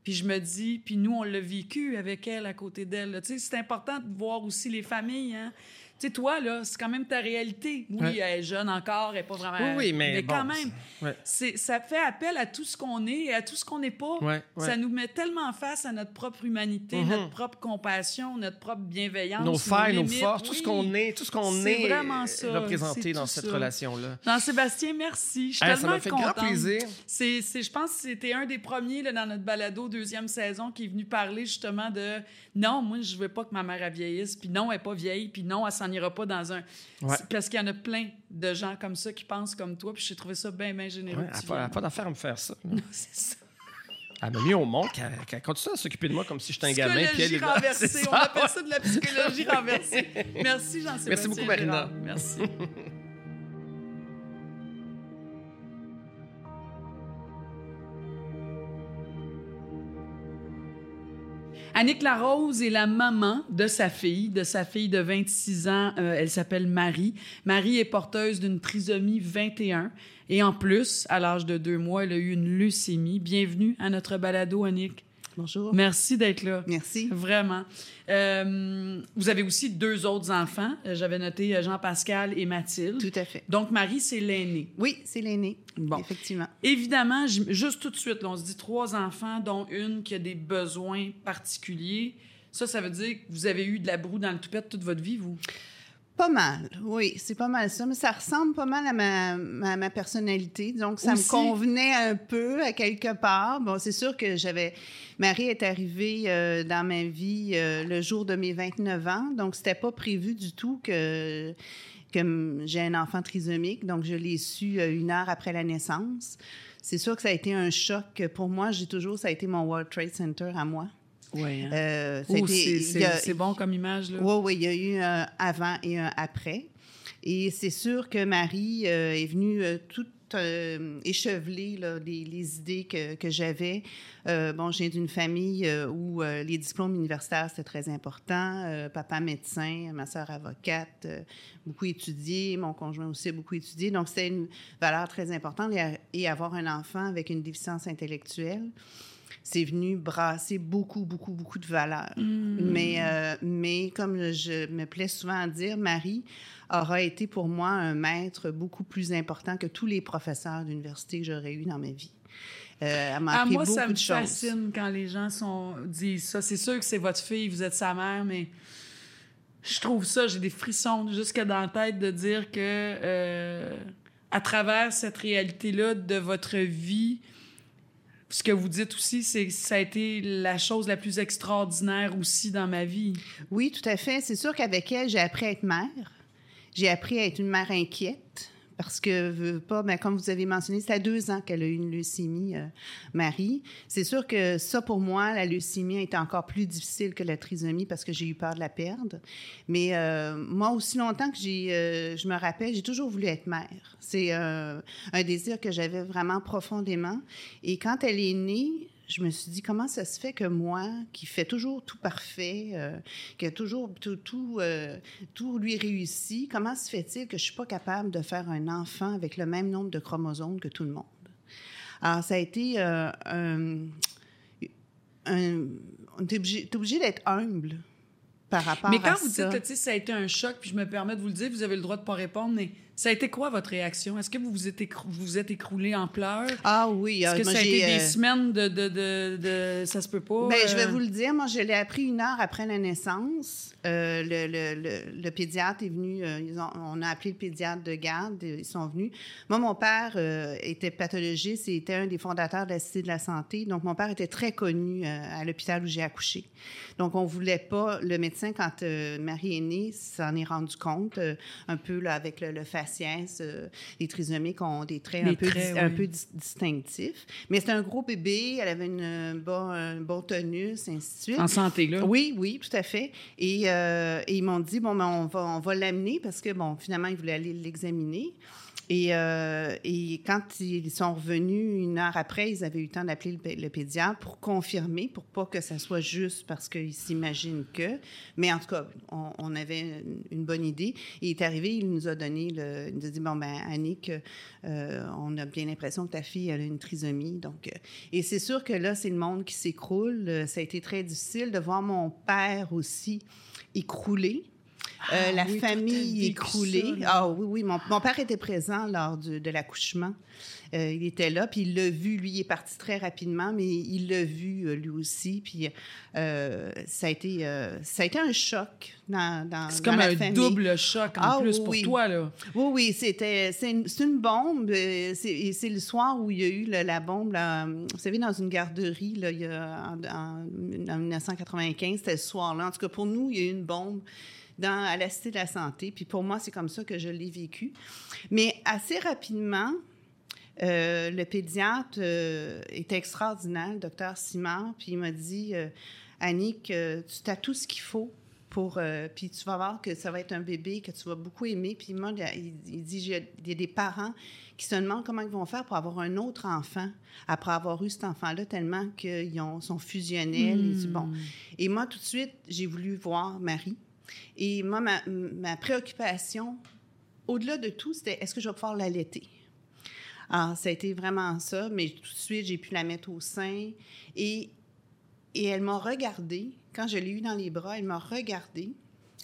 Puis je me dis, puis nous, on l'a vécu avec elle, à côté d'elle. Tu sais, c'est important de voir aussi les familles, hein? Tu sais, toi, là, c'est quand même ta réalité. Oui, elle est jeune encore, elle n'est pas vraiment... Oui, mais, mais quand même, c'est, ça fait appel à tout ce qu'on est et à tout ce qu'on n'est pas. Ça nous met tellement face à notre propre humanité, mm-hmm. notre propre compassion, notre propre bienveillance. Nos failles, nos, forces, tout ce qu'on est, tout ce qu'on est, vraiment ça. représenté dans cette relation-là. Jean-Sébastien, merci. Je suis tellement Ça m'a fait grand plaisir. C'est, je pense que c'était un des premiers là, dans notre balado deuxième saison qui est venu parler justement de non, moi, je veux pas que ma mère vieillisse, puis non, elle n'est pas vieille, puis non, elle s'en s'en ira pas dans un. Parce qu'il y en a plein de gens comme ça qui pensent comme toi, puis j'ai trouvé ça bien, bien généreux. Ouais, elle n'a pas, d'affaire à me faire ça. Non, c'est ça. Elle m'a mis au monde, qu'elle continue à s'occuper de moi comme si j'étais un gamin. Psychologie renversée. On appelle ça de la psychologie renversée. Merci, Jean-Sébastien. Merci beaucoup, Marina. Merci. Annick Larose est la maman de sa fille, de sa fille de 26 ans. Euh, elle s'appelle Marie. Marie est porteuse d'une trisomie 21. Et en plus, à l'âge de deux mois, elle a eu une leucémie. Bienvenue à notre balado, Annick. Bonjour. Merci d'être là. Merci. Vraiment. Euh, vous avez aussi deux autres enfants. Euh, j'avais noté euh, Jean-Pascal et Mathilde. Tout à fait. Donc, Marie, c'est l'aînée. Oui, c'est l'aînée. Bon. Effectivement. Évidemment, juste tout de suite, on se dit trois enfants, dont une qui a des besoins particuliers. Ça, ça veut dire que vous avez eu de la broue dans le toupette toute votre vie, vous? Pas mal, oui, c'est pas mal ça, mais ça ressemble pas mal à ma, ma personnalité, donc ça me convenait un peu à quelque part. Bon, c'est sûr que j'avais... Marie est arrivée euh, dans ma vie euh, le jour de mes 29 ans, donc c'était pas prévu du tout que, que j'ai un enfant trisomique, donc je l'ai su euh, une heure après la naissance. C'est sûr que ça a été un choc pour moi. J'ai toujours, ça a été mon World Trade Center à moi. Oui. Hein. Euh, c'est bon comme image. Oui, oui, il y a eu un avant et un après. Et c'est sûr que Marie euh, est venue euh, toute écheveler les, idées que, que j'avais. bon, j'ai d'une famille où les diplômes universitaires, c'était très important. papa médecin, ma soeur avocate, beaucoup étudié. Mon conjoint aussi a beaucoup étudié. Donc, c'était une valeur très importante. et avoir un enfant avec une déficience intellectuelle, c'est venu brasser beaucoup, beaucoup, beaucoup de valeurs. Mm. Mais, euh, mais comme je me plais souvent à dire, Marie aura été pour moi un maître beaucoup plus important que tous les professeurs d'université que j'aurais eu dans ma vie. Euh, elle m'a ah, moi, ça me fascine quand les gens sont, disent ça. C'est sûr que c'est votre fille, vous êtes sa mère, mais je trouve ça, j'ai des frissons jusque dans la tête de dire que euh, à travers cette réalité-là de votre vie, ce que vous dites aussi, c'est que ça a été la chose la plus extraordinaire aussi dans ma vie. Oui, tout à fait. C'est sûr qu'avec elle, j'ai appris à être mère. J'ai appris à être une mère inquiète parce que, pas, mais comme vous avez mentionné, c'est à deux ans qu'elle a eu une leucémie, euh, Marie. C'est sûr que ça, pour moi, la leucémie est encore plus difficile que la trisomie parce que j'ai eu peur de la perdre. Mais euh, moi, aussi longtemps que j'ai, euh, je me rappelle, j'ai toujours voulu être mère. C'est un désir que j'avais vraiment profondément. Et quand elle est née, je me suis dit, comment ça se fait que moi, qui fais toujours tout parfait, euh, qui a toujours tout, tout, euh, tout, lui réussi, comment se fait-il que je ne suis pas capable de faire un enfant avec le même nombre de chromosomes que tout le monde? Alors, ça a été euh, un, un, On est obligé, obligé d'être humble par rapport à ça. Mais quand vous dites que ça a été un choc, puis je me permets de vous le dire, vous avez le droit de ne pas répondre, mais ça a été quoi votre réaction? Est-ce que vous vous êtes, vous êtes écroulé en pleurs? Ah oui. Est-ce que ça a été des euh, semaines de, de, de, Ça se peut pas? Bien, je vais euh? vous le dire. Moi, je l'ai appris une heure après la naissance. Euh, le, le, le, pédiatre est venu. ils ont, on a appelé le pédiatre de garde. Ils sont venus. Moi, mon père était pathologiste et était un des fondateurs de la Cité de la Santé. Donc, mon père était très connu à l'hôpital où j'ai accouché. Donc, on voulait pas... Le médecin, quand Marie est née, s'en est rendu compte un peu là, avec le, le euh, les trisomiques ont des traits, un, peu, un peu distinctifs. Mais c'est un gros bébé, elle avait une, bon, un bon tonus, ainsi de suite. En santé, là? Oui, oui, tout à fait. Et, euh, ils m'ont dit, bon, ben, on va, on va l'amener parce que, bon, finalement, ils voulaient aller l'examiner. Et, euh, et, quand ils sont revenus une heure après, ils avaient eu le temps d'appeler le, pédiatre pour confirmer, pour pas que ça soit juste parce qu'ils s'imaginent que. Mais en tout cas, on, avait une, bonne idée. Il est arrivé, il nous a donné, le, il nous a dit bon ben Annick, euh, on a bien l'impression que ta fille elle a une trisomie. Donc, euh, et c'est sûr que là, c'est le monde qui s'écroule. Ça a été très difficile de voir mon père aussi écrouler ah la famille écroulée. ah oui, oui. Mon, mon, père était présent lors de l'accouchement. Euh, il était là, puis il l'a vu. Lui, il est parti très rapidement, mais il l'a vu euh, lui aussi. Puis ça, a été, ça a été un choc dans, dans C'est comme un double choc en ah plus pour toi, là. Oui, oui. C'était, c'est, une, une, bombe. C'est, c'est le soir où il y a eu la bombe. Là, vous savez, dans une garderie, là, il y a, en, en 1995, c'était ce soir-là. En tout cas, pour nous, il y a eu une bombe dans, à la Cité de la Santé. Puis pour moi, c'est comme ça que je l'ai vécu. Mais assez rapidement, euh, le pédiatre euh, était extraordinaire, le docteur Simard, puis il m'a dit euh, Annick, tu as tout ce qu'il faut pour. puis tu vas voir que ça va être un bébé que tu vas beaucoup aimer. Puis il, il, dit il y a des parents qui se demandent comment ils vont faire pour avoir un autre enfant après avoir eu cet enfant-là, tellement qu'ils sont fusionnels. Et, bon. Et moi, tout de suite, j'ai voulu voir Marie. Et moi, ma, ma préoccupation, au-delà de tout, c'était est-ce que je vais pouvoir l'allaiter? Alors, ça a été vraiment ça, mais tout de suite, j'ai pu la mettre au sein. Et, et elle m'a regardée. Quand je l'ai eue dans les bras, elle m'a regardée.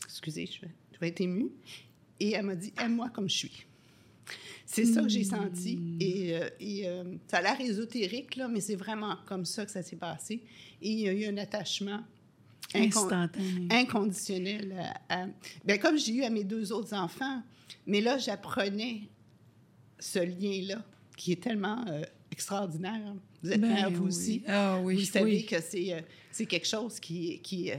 Excusez, je vais, je vais être émue. Et elle m'a dit Aime-moi comme je suis. C'est ça que j'ai senti. Hmm. Et, euh, et euh, ça a l'air ésotérique, là, mais c'est vraiment comme ça que ça s'est passé. Et il y a eu un attachement inconditionnel. À, bien, comme j'ai eu à mes deux autres enfants, mais là, j'apprenais ce lien-là qui est tellement euh, extraordinaire. Vous êtes ben mère, vous aussi. Ah, oui, vous savez que c'est, euh, quelque chose qui... qui euh,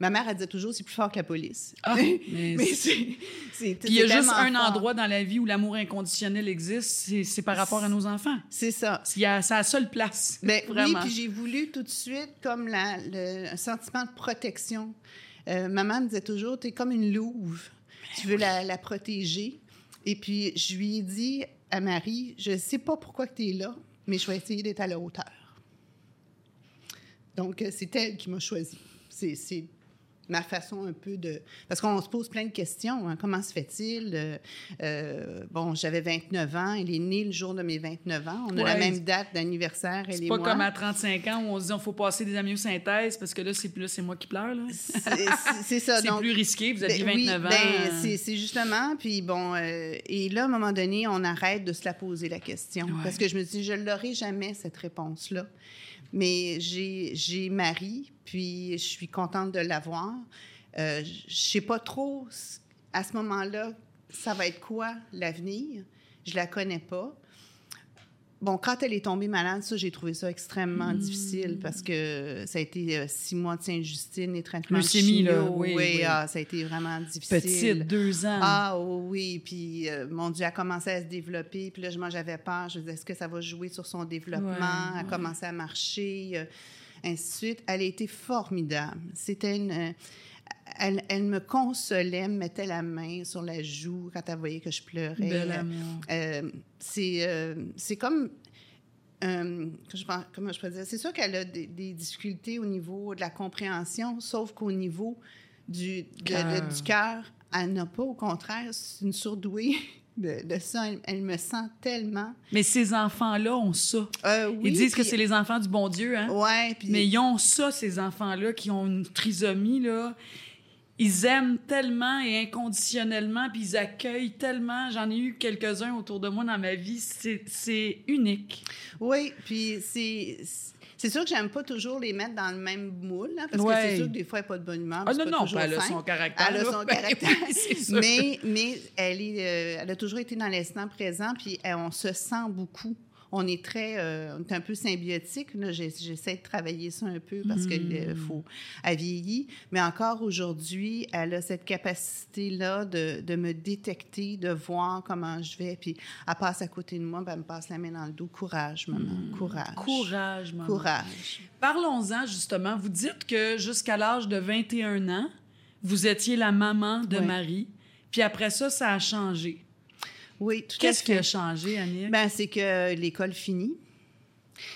ma mère, elle disait toujours, c'est plus fort que la police. Ah, mais, c'est, il y a juste un endroit dans la vie où l'amour inconditionnel existe, c'est, par rapport à nos enfants. C'est ça. C'est la seule place. Ben, vraiment. Oui, puis j'ai voulu tout de suite comme la, le, un sentiment de protection. maman me disait toujours, tu es comme une louve. Ben tu veux la, la protéger. Et puis, je lui ai dit, à Marie, je ne sais pas pourquoi tu es là, mais je vais essayer d'être à la hauteur. Donc, euh, c'est elle qui m'a choisi. C'est ma façon un peu de... Parce qu'on se pose plein de questions. Hein. Comment se fait-il? Euh, euh, bon, j'avais 29 ans. Il est né le jour de mes 29 ans. On a la même date d'anniversaire, moi. C'est pas comme à 35 ans où on se dit on faut passer des amyosynthèses parce que là, c'est plus c'est moi qui pleure. C'est ça. c'est plus risqué. Vous aviez 29 ben, ans. Ben, c'est justement. Puis bon, euh, et là, à un moment donné, on arrête de se la poser la question. Parce que je me dis, je l'aurai jamais, cette réponse-là. Mais j'ai Marie, puis je suis contente de l'avoir. Euh, je ne sais pas trop à ce moment-là, ça va être quoi l'avenir. Je la connais pas. Bon, quand elle est tombée malade, ça, j'ai trouvé ça extrêmement hmm. difficile parce que ça a été euh, six mois de Sainte-Justine et traitements Leucémie, là, oui, oui. Ah, ça a été vraiment difficile. Petite, deux ans. Ah oui, puis euh, mon Dieu, elle a commencé à se développer. Puis là, moi, j'avais peur. Je me disais, est-ce que ça va jouer sur son développement? elle a commencé à marcher, euh, ainsi de suite. Elle a été formidable. C'était une elle, elle, me consolait, me mettait la main sur la joue quand elle voyait que je pleurais. Euh, c'est, euh, c'est comme euh, je, comment je peux dire? C'est sûr qu'elle a des, difficultés au niveau de la compréhension, sauf qu'au niveau du, du cœur, elle n'a pas. Au contraire, c'est une surdouée. De, ça, elle, me sent tellement. Mais ces enfants-là ont ça. oui, ils disent que c'est les enfants du bon Dieu, hein? Ouais. Mais ils ont ça, ces enfants-là, qui ont une trisomie, là ils aiment tellement et inconditionnellement, puis ils accueillent tellement. J'en ai eu quelques-uns autour de moi dans ma vie. C'est unique. Oui, puis c'est. C'est sûr que j'aime pas toujours les mettre dans le même moule, hein, parce que c'est sûr que des fois, elle n'a pas de bonne humeur. Ah non, non, elle a son caractère. Elle a son caractère. mais, mais elle, est, euh, elle a toujours été dans l'instant présent, puis on se sent beaucoup on est très, euh, on est un peu symbiotique. J'essaie de travailler ça un peu parce qu'il hmm. faut, elle vieillit. Mais encore aujourd'hui, elle a cette capacité-là de, de, me détecter, de voir comment je vais. Puis elle passe à côté de moi, ben, elle me passe la main dans le dos. Courage, maman. Hmm. Courage. Courage, maman. Courage. Parlons-en justement. Vous dites que jusqu'à l'âge de 21 ans, vous étiez la maman de Marie. Puis après ça, ça a changé. Oui, tout Qu'est-ce qui a changé, Annie? Ben, c'est que l'école finit.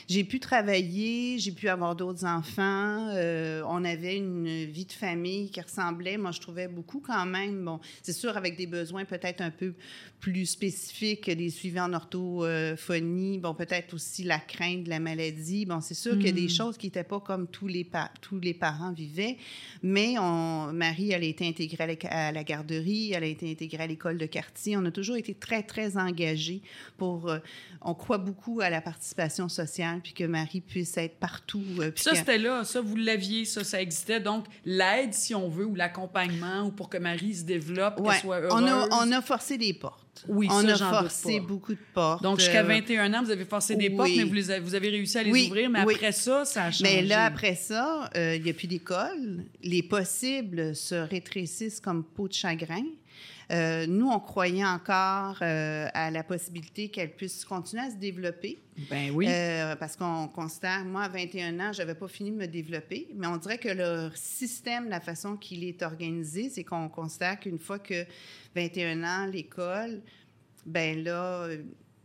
J'ai pu travailler, j'ai pu avoir d'autres enfants. Euh, on avait une vie de famille qui ressemblait, moi, je trouvais beaucoup quand même. Bon, c'est sûr, avec des besoins peut-être un peu plus spécifiques, des suivis en orthophonie, bon, peut-être aussi la crainte de la maladie. Bon, c'est sûr qu'il y a des hmm. choses qui n'étaient pas comme tous les, tous les parents vivaient, mais on, Marie, elle a été intégrée à la, garderie, elle a été intégrée à l'école de quartier. On a toujours été très, très engagés pour... Euh, on croit beaucoup à la participation sociale social, puis que Marie puisse être partout. euh, puis Ça, c'était là. Ça, vous l'aviez. Ça, ça existait. Donc, l'aide, si on veut, ou l'accompagnement, ou pour que Marie se développe, Ouais. qu'elle soit heureuse. on, a, on a forcé des portes. Oui, on ça, a forcé beaucoup de portes. Donc, jusqu'à euh, 21 ans, vous avez forcé des oui. portes, mais vous, les avez, vous avez réussi à les Oui, ouvrir. Mais oui. après ça, ça a changé. Mais là, après ça, euh, il n'y a plus d'école. Les possibles se rétrécissent comme peau de chagrin. Euh, nous, on croyait encore euh, à la possibilité qu'elle puisse continuer à se développer. Ben oui. Euh, parce qu'on considère, moi, à 21 ans, je n'avais pas fini de me développer, mais on dirait que le système, la façon qu'il est organisé, c'est qu'on considère qu'une fois que 21 ans, l'école, ben là,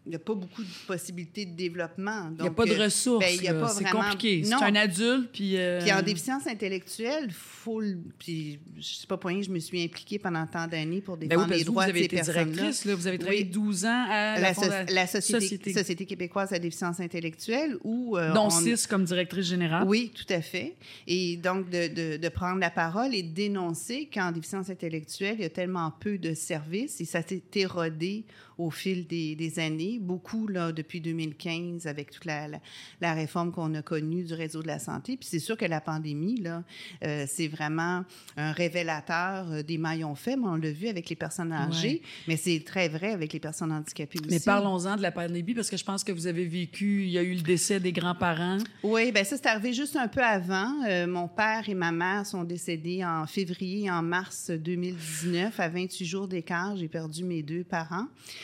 il n'y a pas beaucoup de possibilités de développement. Il n'y a pas de euh, ressources. ben, c'est vraiment- compliqué. C'est un adulte, puis... euh, puis en déficience intellectuelle, faut puis je sais pas pour rien, je me suis impliquée pendant tant d'années pour Ben défendre oui, les vous, droits vous de avez ces été personnes-là. Vous avez travaillé Oui. 12 ans à la, La, so- Fonda- la société, Société. société. québécoise de la déficience intellectuelle où euh, dont on- 6 comme directrice générale. Oui, tout à fait. Et donc, de, de- de prendre la parole et de dénoncer qu'en déficience intellectuelle, il y a tellement peu de services et ça s'est érodé au fil des, des années. Beaucoup, là, depuis 2015, avec toute la, la- la réforme qu'on a connue du réseau de la santé. Puis c'est sûr que la pandémie, là, euh, c'est vraiment un révélateur euh, des maillons faibles. On l'a vu avec les personnes âgées, mais c'est très vrai avec les personnes handicapées aussi. Mais parlons-en de la pandémie, parce que je pense que vous avez vécu, il y a eu le décès des grands-parents. Oui, bien ça, c'est arrivé juste un peu avant. Euh, mon père et ma mère sont décédés en février et en mars 2019. À 28 jours d'écart, j'ai perdu mes deux parents.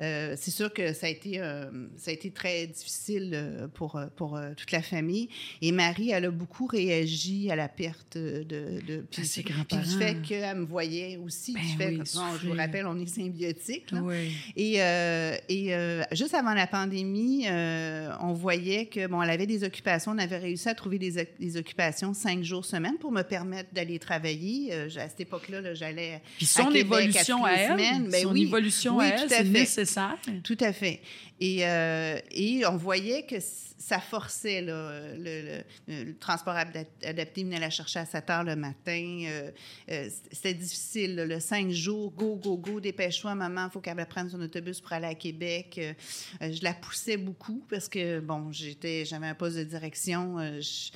Euh, c'est sûr que ça a été, euh, ça a été très difficile euh, pour, pour toute la famille. Et Marie, elle a beaucoup réagi à la perte de... de puis, ses puis grands-parents. du fait qu'elle me voyait aussi. Ben du fait oui, que, bon, je vous rappelle, on est symbiotiques. là. Oui. Et, euh, et juste avant la pandémie, on voyait que, bon, elle avait des occupations. On avait réussi à trouver des, oc- des occupations cinq jours semaine pour me permettre d'aller travailler. À cette époque-là, là, j'allais Puis son à Québec évolution à elle, semaines. Ben son oui. évolution Oui, à tout elle, à c'est fait. Tout à fait. Et, euh, et on voyait que ça forçait le, transport adap- adapté venait la chercher à 7 heures le matin. Euh, euh, C'était difficile. le 5 jours, go, go, go, dépêche-toi, maman, il faut qu'elle prenne son autobus pour aller à Québec. Je la poussais beaucoup parce que, bon, j'avais un poste de direction. je-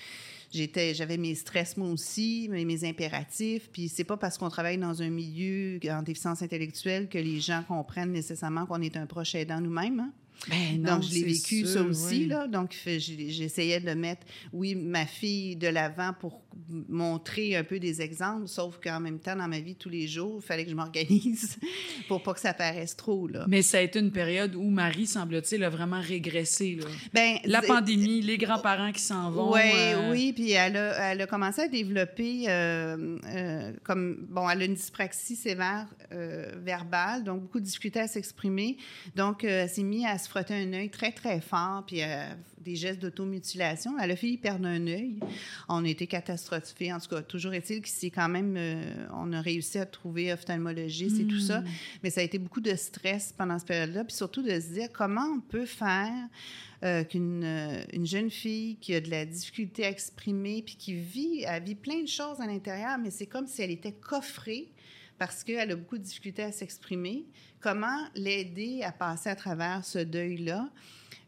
J'étais, j'avais mes stress moi aussi, mes, mes impératifs. Puis c'est pas parce qu'on travaille dans un milieu en déficience intellectuelle que les gens comprennent nécessairement qu'on est un proche aidant nous-mêmes. hein. Ben Donc, je l'ai vécu ça aussi. oui. Là. Donc, j'essayais de mettre, oui, ma fille de l'avant pour montrer un peu des exemples, sauf qu'en même temps, dans ma vie, tous les jours, il fallait que je m'organise pour pas que ça paraisse trop. Là. Mais ça a été une période où Marie, semble-t-il, a vraiment régressé. Là. Ben, La pandémie, les grands-parents qui s'en vont. Ouais, euh, oui, puis elle a, elle a commencé à développer euh, euh, comme bon, elle a une dyspraxie sévère verbale, donc beaucoup de difficultés à s'exprimer. Donc, elle s'est mise à se frotter un œil très très fort, puis des gestes d'automutilation. Elle a failli perdre un œil. On a été catastrophés. En tout cas, toujours est-il que c'est quand même, euh, on a réussi à trouver ophtalmologiste et tout ça, Hmm. mais ça a été beaucoup de stress pendant cette période-là, puis surtout de se dire comment on peut faire euh, qu'une euh, une jeune fille qui a de la difficulté à exprimer, puis qui vit, elle vit plein de choses à l'intérieur, mais c'est comme si elle était coffrée parce qu'elle a beaucoup de difficulté à s'exprimer. Comment l'aider à passer à travers ce deuil-là?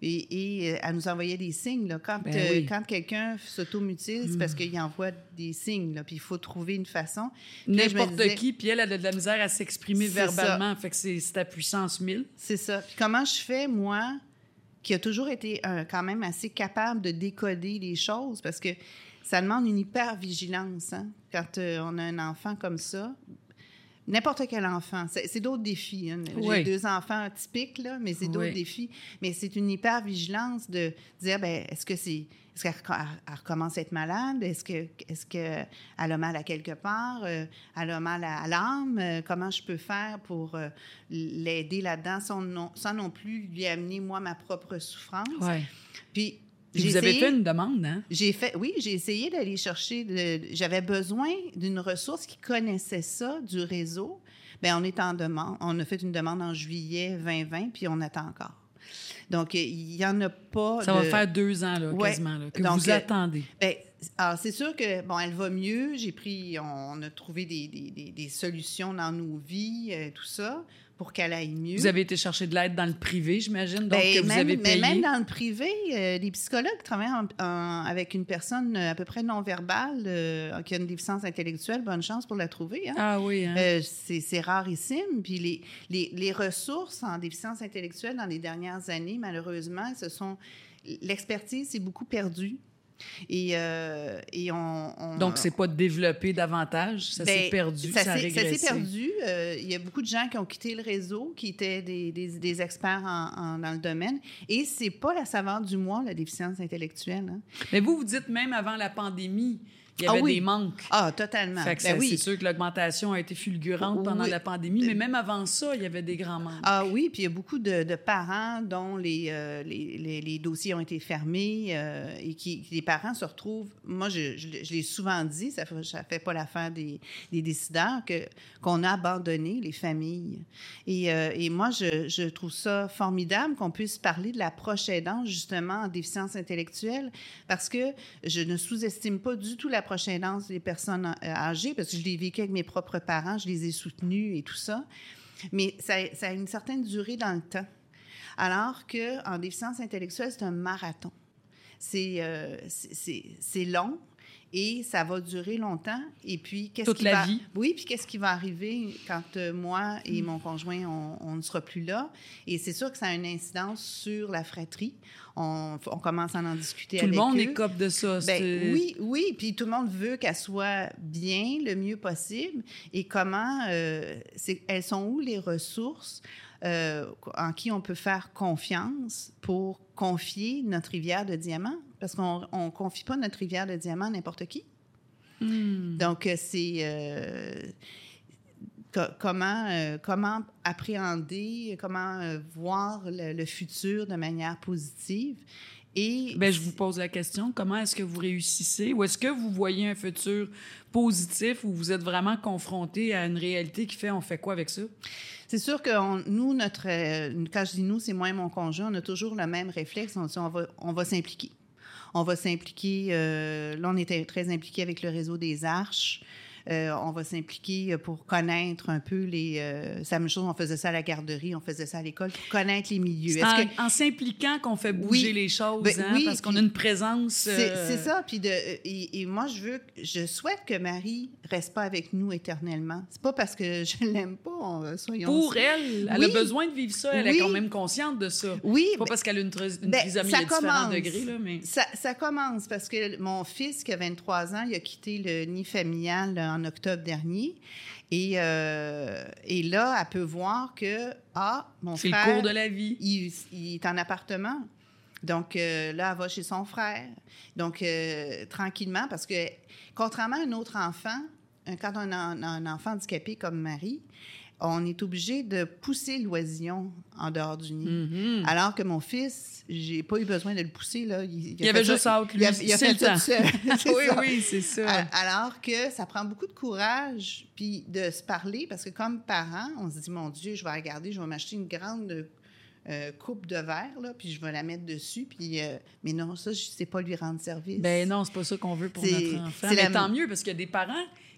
Et, et euh, elle nous envoyait des signes. Là. Quand, Ben euh, oui. quand quelqu'un s'automutile, c'est parce qu'il envoie des signes. Là, puis il faut trouver une façon. N'importe disais- qui, puis elle, elle a de la misère à s'exprimer verbalement. Fait que c'est c'est à puissance 1000. C'est ça. Puis comment je fais, moi, qui a toujours été euh, quand même assez capable de décoder les choses, parce que ça demande une hyper-vigilance. Hein? Quand euh, on a un enfant comme ça, n'importe quel enfant, c'est d'autres défis. hein. Oui. J'ai deux enfants typiques, là, mais c'est d'autres Oui. défis. Mais c'est une hyper-vigilance de dire, ben, est-ce que c'est... Est-ce qu'elle reco- elle recommence à être malade? Est-ce que est-ce qu'elle a mal à quelque part? Euh, elle a mal à, à l'âme? Euh, comment je peux faire pour euh, l'aider là-dedans sans non, sans non plus lui amener, moi, ma propre souffrance? Ouais. Puis, Vous avez fait une demande, hein? j'ai fait, oui, j'ai essayé d'aller chercher. J'avais besoin d'une ressource qui connaissait ça du réseau. Bien, on est en demande. On a fait une demande en juillet 2020, puis on attend encore. Donc, il n'y en a pas. Ça de- va faire deux ans, là, Ouais. quasiment, là, que Donc, vous euh, attendez. ben, alors, c'est sûr que, bon, elle va mieux. J'ai pris, on, a trouvé des, des- des- des solutions dans nos vies, euh, tout ça. Pour qu'elle aille mieux. Vous avez été chercher de l'aide dans le privé, j'imagine, donc Ben, que vous même, avez mais payé. même dans le privé, euh, les psychologues travaillent en- en- avec une personne euh, à peu près non-verbale euh, qui a une déficience intellectuelle. Bonne chance pour la trouver. hein. Ah oui, hein? Euh, c'est rarissime. Puis les, les, les ressources en déficience intellectuelle dans les dernières années, malheureusement, ce sont l'expertise s'est beaucoup perdue. Et, euh, et on, on- donc, c'est pas développé davantage, ça s'est ben, perdu, ça, ça s'est perdu. Euh, il y a beaucoup de gens qui ont quitté le réseau, qui étaient des, des- des experts en- en- dans le domaine. Et c'est pas la saveur du mois, la déficience intellectuelle. hein. Mais vous, vous dites même avant la pandémie, il y Ah avait oui. des manques. Ah, totalement. Fait Ben oui. C'est sûr que l'augmentation a été fulgurante pendant la pandémie, mais même avant ça, il y avait des grands manques. Ah oui, puis il y a beaucoup de, de parents dont les, euh, les, les- les dossiers ont été fermés euh, et qui, les parents se retrouvent. Moi, je, je, l'ai- je l'ai souvent dit, ça fait, ça fait pas l'affaire des, des décideurs, qu'on a abandonné les familles. Et, euh, et moi, je, je trouve ça formidable qu'on puisse parler de la proche aidance, justement, en déficience intellectuelle, parce que je ne sous-estime pas du tout la proche aidance des personnes euh, âgées, parce que je l'ai vécu avec mes propres parents, je les ai soutenus et tout ça. Mais ça, a une certaine durée dans le temps. Alors qu'en déficience intellectuelle, c'est un marathon. C'est euh, long et ça va durer longtemps. Et puis, qu'est-ce Toute qui la va... vie. Oui, puis qu'est-ce qui va arriver quand euh, moi et mon conjoint, on, on ne sera plus là? Et c'est sûr que ça a une incidence sur la fratrie. On, on commence à en discuter Tout le avec monde eux. écope de ça. Ben, oui, oui, puis tout le monde veut qu'elle soit bien, le mieux possible. Et comment, euh, c'est- elles sont où les ressources? Euh, en qui on peut faire confiance pour confier notre rivière de diamants? Parce qu'on ne confie pas notre rivière de diamants à n'importe qui. Hmm. Donc, euh, c'est euh, co- comment, euh, comment appréhender, comment voir le, le futur de manière positive. Et Ben, je vous pose la question, comment est-ce que vous réussissez? Ou est-ce que vous voyez un futur positif où vous êtes vraiment confronté à une réalité qui fait on fait quoi avec ça? C'est sûr que on- nous, notre, euh, quand je dis nous, c'est moi et mon conjoint, on a toujours le même réflexe. On dit, on va, on va s'impliquer. On va s'impliquer. euh, là, on était très impliqués avec le réseau des Arches. Euh, on va s'impliquer pour connaître un peu les. euh, c'est la même chose, on faisait ça à la garderie, on faisait ça à l'école, pour connaître les milieux. En, que- en s'impliquant qu'on fait bouger Oui. les choses, Ben hein, oui, parce qu'on a une présence. C'est euh, c'est ça. Puis de, et, et moi, je veux, je souhaite que Marie reste pas avec nous éternellement. C'est pas parce que je l'aime pas, on- soyons. Pour elle, elle Oui. a besoin de vivre ça. Elle est quand même consciente de ça. Oui, Pas mais- parce qu'elle a une, une Ben, trisomie ça à différents degrés, là, mais... Ça, ça commence parce que mon fils, qui a 23 ans, il a quitté le nid familial en octobre dernier. Et, euh, et là, elle peut voir que, ah, mon C'est le frère, cours de la vie. il, il est en appartement. Donc euh, là, elle va chez son frère. Donc, euh, tranquillement, parce que contrairement à un autre enfant, quand on a un, un enfant handicapé comme Marie, on est obligé de pousser l'oisillon en dehors du nid. Mhm. Alors que mon fils, j'ai pas eu besoin de le pousser. Là. Il, Il avait juste hâte, lui. Il a, il fait le ça temps. tout seul. C'est oui, ça. oui, c'est ça. Alors que ça prend beaucoup de courage, puis de se parler, parce que comme parent, on se dit, mon Dieu, je vais regarder, je vais m'acheter une grande euh, coupe de verre, là, puis je vais la mettre dessus, puis... euh, mais non, ça, je sais pas lui rendre service. Ben non, c'est pas ça qu'on veut pour notre enfant. c'est Mais la- tant mieux, parce qu'il y a des parents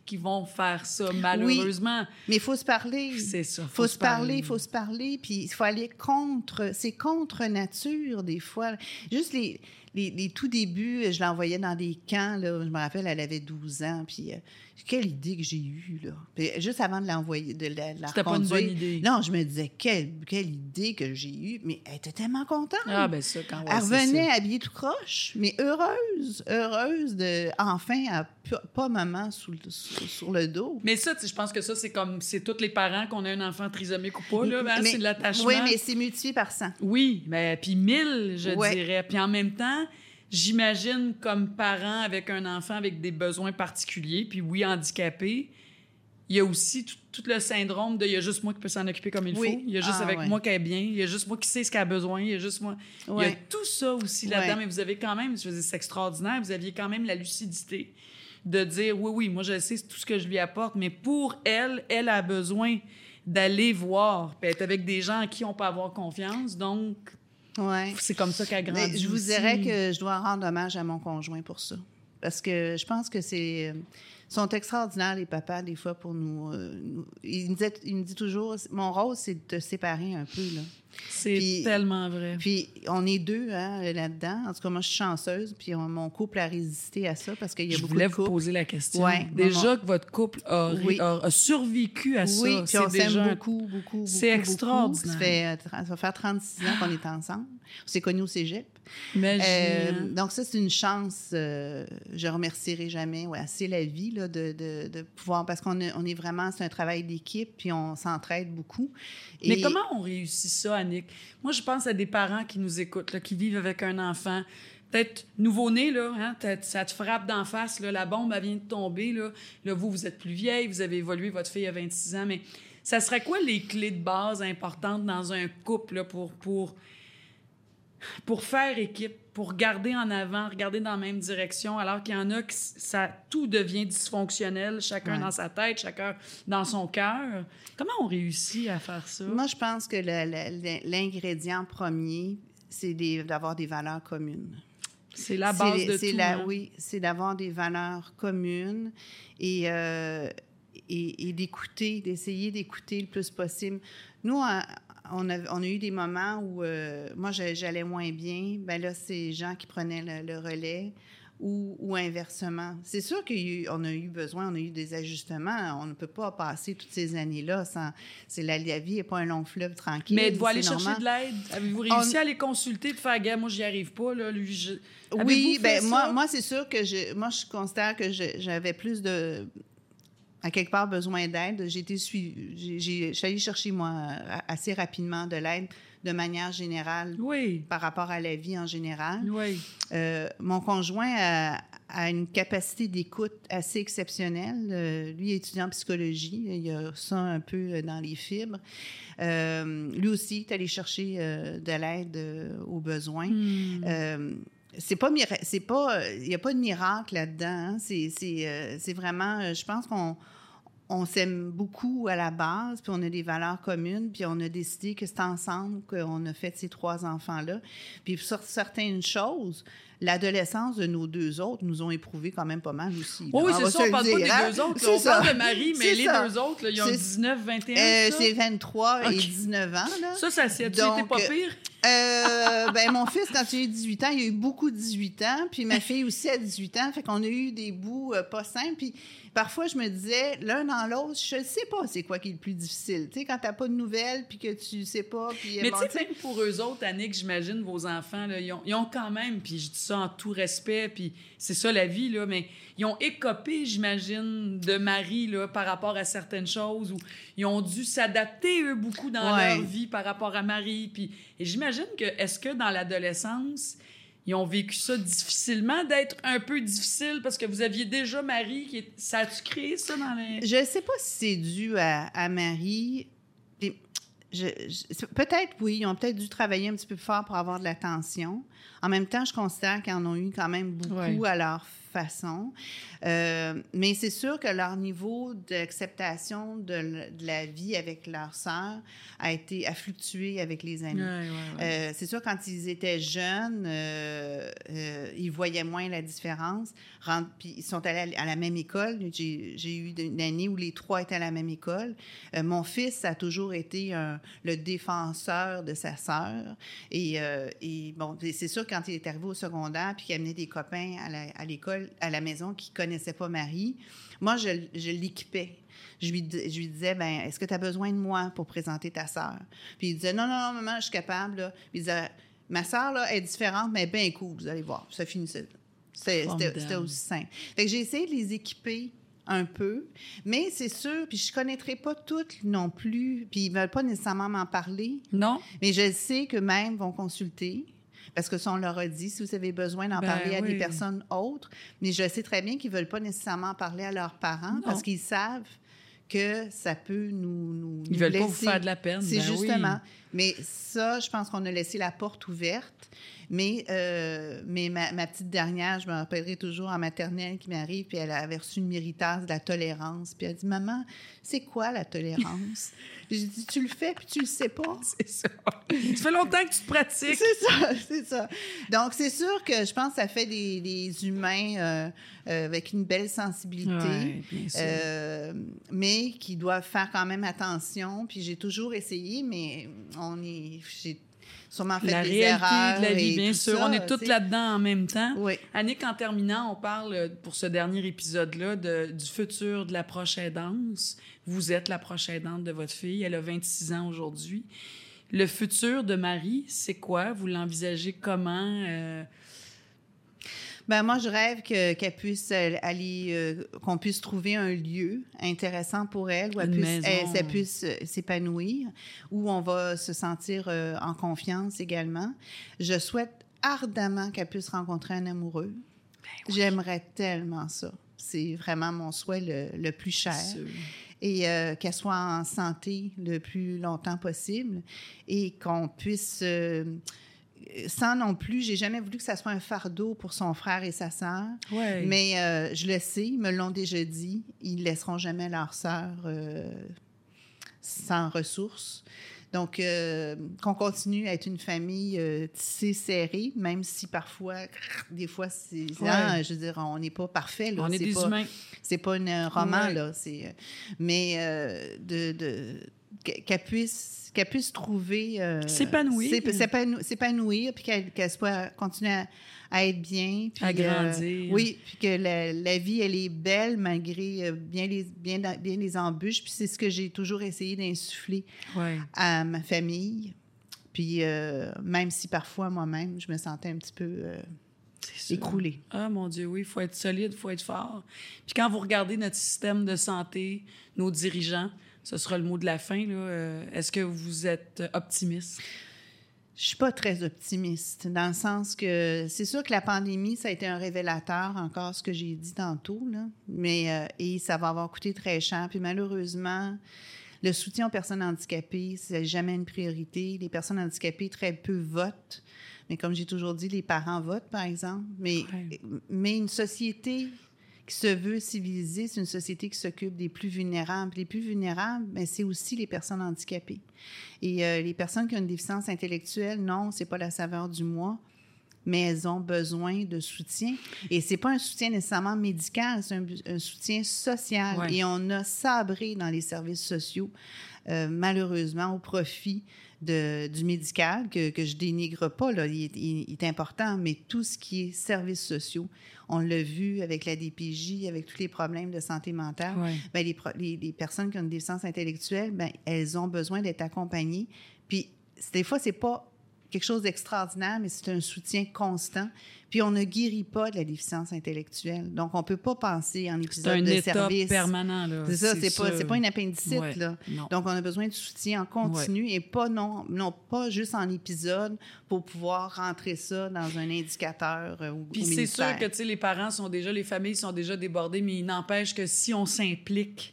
qui vont faire ça, malheureusement. Mais il faut se parler. C'est ça. Il faut se parler, il faut se parler, puis il faut aller contre. C'est contre nature, des fois. Juste les, les, les tout débuts, je l'envoyais dans des camps, là. Je me rappelle, elle avait 12 ans, puis euh, quelle idée que j'ai eue, là. Puis juste avant de l'envoyer, de la, C'était pas une bonne idée. Non, je me disais, quelle, quelle idée que j'ai eue, mais elle était tellement contente. Ah, ben ça, quand ouais, Elle revenait habillée tout croche, mais heureuse, heureuse de enfin à pas maman sous le- sur le dos. Mais ça, je pense que ça, c'est comme, c'est tous les parents qu'on a un enfant trisomique ou pas, là, hein, Mais- c'est de l'attachement. Oui, mais c'est multiplié par 100. Oui, mais puis mille, je Ouais. dirais. Puis en même temps, j'imagine comme parent avec un enfant avec des besoins particuliers, puis oui, handicapé, il y a aussi tout, tout le syndrome de il y a juste moi qui peux s'en occuper comme il Oui. faut. Il y a juste Ah, avec ouais. moi qui est bien. Il y a juste moi qui sait ce qu'elle a besoin. Il y a juste moi. Il y a tout ça aussi là-dedans. Ouais. Mais vous avez quand même, je veux dire, c'est extraordinaire. Vous aviez quand même la lucidité de dire oui, oui, moi je sais tout ce que je lui apporte, mais pour elle, elle a besoin d'aller voir, puis être avec des gens en qui on peut avoir confiance. Donc, Ouais. c'est comme ça qu'elle grandit. Mais je vous dirais que je dois rendre hommage à mon conjoint pour ça. Parce que je pense que c'est sont extraordinaires, les papas, des fois, pour nous. il, me dit, il me dit toujours mon rôle, c'est de te séparer un peu. Là. C'est tellement vrai. Puis on est deux hein, là-dedans. En tout cas, moi, je suis chanceuse. Puis mon couple a résisté à ça parce qu'il y a beaucoup de couples. Je voulais vous poser la question. déjà que votre couple a, a, survécu à ça. Oui, puis on s'aime beaucoup, beaucoup, beaucoup. C'est extraordinaire. Ça, fait, ça va faire 36 ans qu'on est ensemble. On s'est connus au cégep. Euh, donc ça, c'est une chance. Euh, je remercierai jamais ouais, assez la vie là, de, de, de, pouvoir... Parce qu'on on est vraiment... C'est un travail d'équipe, puis on s'entraide beaucoup. Mais comment on réussit ça, Annick? Moi, je pense à des parents qui nous écoutent, qui vivent avec un enfant peut-être nouveau-né, là, hein, ça te frappe d'en face, là, la bombe, elle vient de tomber, là. là, vous, vous êtes plus vieille, vous avez évolué, votre fille a 26 ans, mais ça serait quoi les clés de base importantes dans un couple là, pour, pour pour faire équipe, pour garder en avant, regarder dans la même direction, alors qu'il y en a que ça, tout devient dysfonctionnel, chacun dans sa tête, chacun dans son cœur. Comment on réussit à faire ça? Moi, je pense que l'ingrédient premier, c'est d'avoir des valeurs communes. C'est la base de tout. La, hein? Oui, c'est d'avoir des valeurs communes et, euh, et, et d'écouter, d'essayer d'écouter le plus possible. Nous, on a, eu des moments où euh, moi, j'allais moins bien. Ben là, c'est Jean qui prenait le, relais ou, inversement. C'est sûr qu'on a eu besoin, on a eu des ajustements. On ne peut pas passer toutes ces années-là sans. C'est la, vie n'est pas un long fleuve tranquille. Mais êtes-vous allé chercher de l'aide? Avez-vous réussi à les consulter, de faire, gars, moi, j'y arrive pas, là. Lui, Oui, ben moi, moi c'est sûr que je, moi, je considère que j'avais plus de à quelque part besoin d'aide. J'ai été suivi, j'ai, allée chercher, moi, assez rapidement de l'aide de manière générale oui. par rapport à la vie en général. Oui. Euh, mon conjoint a, une capacité d'écoute assez exceptionnelle. Euh, lui est étudiant en psychologie. Il a ça un peu dans les fibres. Euh, lui aussi est allé chercher de l'aide aux besoins. Hmm. C'est pas c'est pas il n'y a pas de miracle là-dedans hein. c'est c'est vraiment je pense qu'on on s'aime beaucoup à la base, puis on a des valeurs communes, puis on a décidé que c'est ensemble qu'on a fait ces trois enfants-là. Puis sur certaines choses, l'adolescence de nos deux autres nous ont éprouvé quand même pas mal aussi. oui, c'est ça, on parle pas des hein? deux autres. on parle de Marie, mais les deux autres, ils ont 19, 21. Euh, c'est 23 et 19 ans. Là. Ça, ça s'est pas pire? Euh, ben, mon fils, quand il a eu 18 ans, il a eu beaucoup de 18 ans, puis ma fille aussi a 18 ans, fait qu'on a eu des bouts euh, pas simples, puis parfois, je me disais, l'un dans l'autre, je ne sais pas c'est quoi qui est le plus difficile. Tu sais, quand tu n'as pas de nouvelles, puis que tu sais pas. Puis, Mais tu sais, même pour eux autres, Annick, j'imagine, vos enfants, là, ils, ont, ils, ont, quand même, puis je dis ça en tout respect, puis c'est ça la vie, là, mais ils ont écopé, j'imagine, de Marie là, par rapport à certaines choses, ou ils ont dû s'adapter, eux, beaucoup dans leur vie par rapport à Marie. Puis, et j'imagine que, est-ce que dans l'adolescence, ils ont vécu ça difficilement, d'être un peu difficile parce que vous aviez déjà Marie. Qui Ça a-tu créé ça dans les. Je ne sais pas si c'est dû à, Marie. peut-être oui, ils ont peut-être dû travailler un petit peu fort pour avoir de l'attention. En même temps, je considère qu'ils en ont eu quand même beaucoup à leur façon. Euh, mais c'est sûr que leur niveau d'acceptation de, la vie avec leur sœur a été a fluctué avec les années. Euh, c'est sûr quand ils étaient jeunes, euh, ils voyaient moins la différence. puis ils sont allés à la même école. J'ai eu une année où les trois étaient à la même école. mon fils a toujours été le défenseur de sa sœur. Et, et bon, c'est sûr quand il est arrivé au secondaire puis qu'il amenait des copains à l'école, à, la maison qui connaissaient pas Marie, moi, je, l'équipais. Je lui, je lui disais, ben, est-ce que tu as besoin de moi pour présenter ta sœur? Puis il disait, non, non, non, maman, je suis capable. Là. Puis il disait, ma sœur là, est différente, mais bien cool, vous allez voir. Ça finissait. C'était aussi simple. Fait que j'ai essayé de les équiper un peu, mais c'est sûr, puis je connaîtrai pas toutes non plus, puis ils veulent pas nécessairement m'en parler. Non? Mais je sais que même vont consulter. Parce que ça, on leur a dit, si vous avez besoin d'en ben parler à des personnes autres, mais je sais très bien qu'ils ne veulent pas nécessairement parler à leurs parents parce qu'ils savent que ça peut nous, nous Ils veulent pas vous faire de la peine. C'est ben justement. Mais ça, je pense qu'on a laissé la porte ouverte. Mais, euh, mais ma, ma, petite dernière, je me rappellerai toujours en maternelle qui m'arrive, puis elle avait reçu une méritage de la tolérance. Puis elle a dit Maman, c'est quoi la tolérance? J'ai dit Tu le fais, puis tu le sais pas. C'est ça. Ça fait longtemps que tu te pratiques. C'est ça, c'est ça. Donc, c'est sûr que je pense que ça fait des, des humains euh, euh, avec une belle sensibilité, Ouais, bien sûr. mais qui doivent faire quand même attention. Puis j'ai toujours essayé, mais on est. J'ai sûrement fait la des réalité erreurs. de la vie, bien sûr. ça, on est toutes là-dedans en même temps. Oui. Annick, en terminant, on parle euh, pour ce dernier épisode-là de- du futur de la proche aidance. Vous êtes la proche aidante de votre fille. Elle a 26 ans aujourd'hui. Le futur de Marie, c'est quoi? Vous l'envisagez comment? euh, Ben moi, je rêve que- qu'elle puisse euh, aller, euh, qu'on puisse trouver un lieu intéressant pour elle où elle Une puisse, elle- euh, s'épanouir, où on va se sentir euh, en confiance également. Je souhaite ardemment qu'elle puisse rencontrer un amoureux. Ben J'aimerais tellement ça. C'est vraiment mon souhait le, le plus cher. Et euh, qu'elle soit en santé le plus longtemps possible et qu'on puisse euh, sans non plus, j'ai jamais voulu que ça soit un fardeau pour son frère et sa sœur. Ouais. Mais euh, je le sais, ils me l'ont déjà dit, ils laisseront jamais leur sœur euh, sans ressources. Donc, euh, qu'on continue à être une famille tissée, serrée, même si parfois, des fois, c'est... Ouais. ah, je veux dire, on n'est pas parfait. Là. on est des pas- humains. c'est pas un roman, Ouais. là. Mais de, de- qu'elle puisse, qu'elle puisse trouver... euh, S'épanouir. s'ép- s'épanou- S'épanouir, puis qu'elle qu'elle soit, continue à, à être bien. Puis, À euh, grandir. oui, puis que la, la vie, elle est belle malgré euh, bien, les, bien, bien les embûches. Puis c'est ce que j'ai toujours essayé d'insuffler Ouais. à ma famille. Puis euh, même si parfois, moi-même, je me sentais un petit peu écroulée. Ah, mon Dieu, oui, il faut être solide, il faut être fort. Puis quand vous regardez notre système de santé, nos dirigeants, ce sera le mot de la fin, là, euh, est-ce que vous êtes optimiste? Je suis pas très optimiste, dans le sens que c'est sûr que la pandémie, ça a été un révélateur, encore ce que j'ai dit tantôt, là. mais euh, et ça va avoir coûté très cher. Puis malheureusement, le soutien aux personnes handicapées, c'est jamais une priorité. Les personnes handicapées, très peu votent. Mais comme j'ai toujours dit, les parents votent, par exemple. Mais, Ouais. mais une société qui se veut civilisée, c'est une société qui s'occupe des plus vulnérables. Les plus vulnérables, ben, c'est aussi les personnes handicapées. Et euh, les personnes qui ont une déficience intellectuelle, non, c'est pas la saveur du mois, mais elles ont besoin de soutien. Et c'est pas un soutien nécessairement médical, c'est un, soutien social. Ouais. Et on a sabré dans les services sociaux, euh, malheureusement, au profit de, du médical, que, que je dénigre pas, là, il, est- il est important, mais tout ce qui est services sociaux, on l'a vu avec la DPJ, avec tous les problèmes de santé mentale Ouais. ben, les, les- les personnes qui ont une déficience intellectuelle, ben, elles ont besoin d'être accompagnées. Puis, des fois, c'est pas quelque chose d'extraordinaire, mais c'est un soutien constant. Puis, on ne guérit pas de la déficience intellectuelle. Donc, on peut pas penser en épisode un de état service. permanent. Là. C'est ça, c'est pas, pas une appendicite, Ouais. là. Non. Donc, on a besoin de soutien en continu et pas non, non pas juste en épisode pour pouvoir rentrer ça dans un indicateur euh, Puis c'est sûr que tu sais, les parents sont déjà, les familles sont déjà débordées, mais il n'empêche que si on s'implique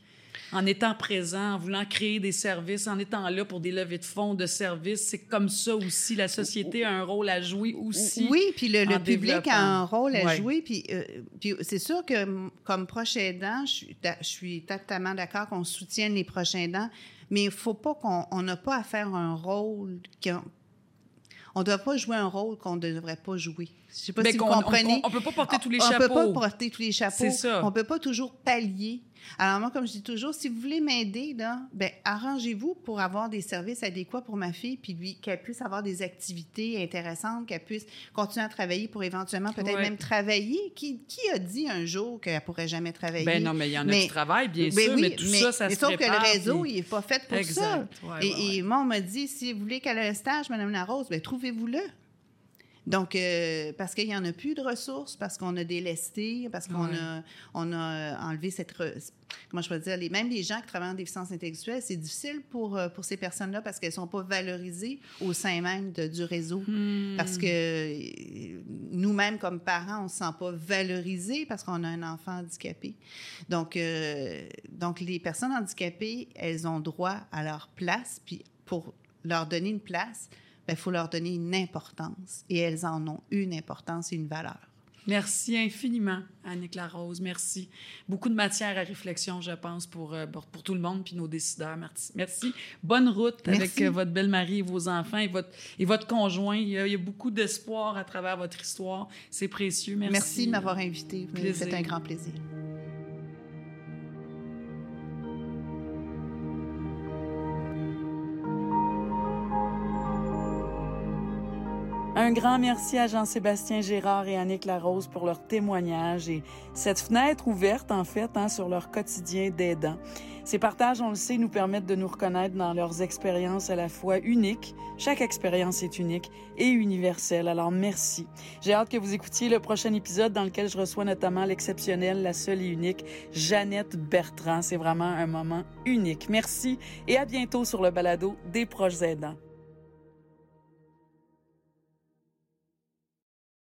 en étant présent, en voulant créer des services, en étant là pour des levées de fonds de services, c'est comme ça aussi. La société a un rôle à jouer aussi. Oui, puis le, public a un rôle à Ouais. jouer. Puis, euh, puis c'est sûr que comme proche aidant, je suis, ta- je suis totalement d'accord qu'on soutienne les proches aidants, mais il faut pas qu'on on n'a pas à faire un rôle qu'on- on ne doit pas jouer un rôle qu'on ne devrait pas jouer. Je sais pas Mais si vous comprenez. on- on peut pas porter tous les on chapeaux. peut pas porter tous les chapeaux. C'est ça. On peut pas toujours pallier. Alors moi, comme je dis toujours, si vous voulez m'aider, ben arrangez-vous pour avoir des services adéquats pour ma fille, puis lui, qu'elle puisse avoir des activités intéressantes, qu'elle puisse continuer à travailler pour éventuellement peut-être Ouais. même travailler. Qui, qui a dit un jour qu'elle pourrait jamais travailler? Ben non, mais il y en a Mais- qui travaillent, bien Ben sûr, oui, mais tout ça, ça mais se sauf que le réseau, puis- il n'est pas fait pour ça. Exact. Ouais, et, ouais, ouais. et moi, on m'a dit, si vous voulez qu'elle ait un stage, Mme Larose, ben trouvez-vous-le. Donc, euh, parce qu'il n'y en a plus de ressources, parce qu'on a délesté, parce qu'on Ouais. a, on a enlevé cette... Comment je peux dire? Les, même les gens qui travaillent en déficience intellectuelle, c'est difficile pour, euh, pour ces personnes-là parce qu'elles ne sont pas valorisées au sein même de- du réseau. Hmm. Parce que euh, nous-mêmes, comme parents, on ne se sent pas valorisés parce qu'on a un enfant handicapé. Donc, euh, donc, les personnes handicapées, elles ont droit à leur place, puis pour leur donner une place, il ben, faut leur donner une importance. Et elles en ont une importance et une valeur. Merci infiniment, Annick Larose. Merci. Beaucoup de matière à réflexion, je pense, pour, euh, pour, tout le monde puis nos décideurs. Merci. Merci. Bonne route avec euh, votre belle-mari et vos enfants et votre, et votre conjoint. Il y a, beaucoup d'espoir à travers votre histoire. C'est précieux. Merci. Merci de m'avoir invité. C'est un grand plaisir. Un grand merci à Jean-Sébastien Gérard et Annick Larose pour leur témoignage et cette fenêtre ouverte, en fait, hein, sur leur quotidien d'aidant. Ces partages, on le sait, nous permettent de nous reconnaître dans leurs expériences à la fois uniques. Chaque expérience est unique et universelle. Alors, merci. J'ai hâte que vous écoutiez le prochain épisode dans lequel je reçois notamment l'exceptionnelle, la seule et unique Jeannette Bertrand. C'est vraiment un moment unique. Merci et à bientôt sur le balado des proches aidants.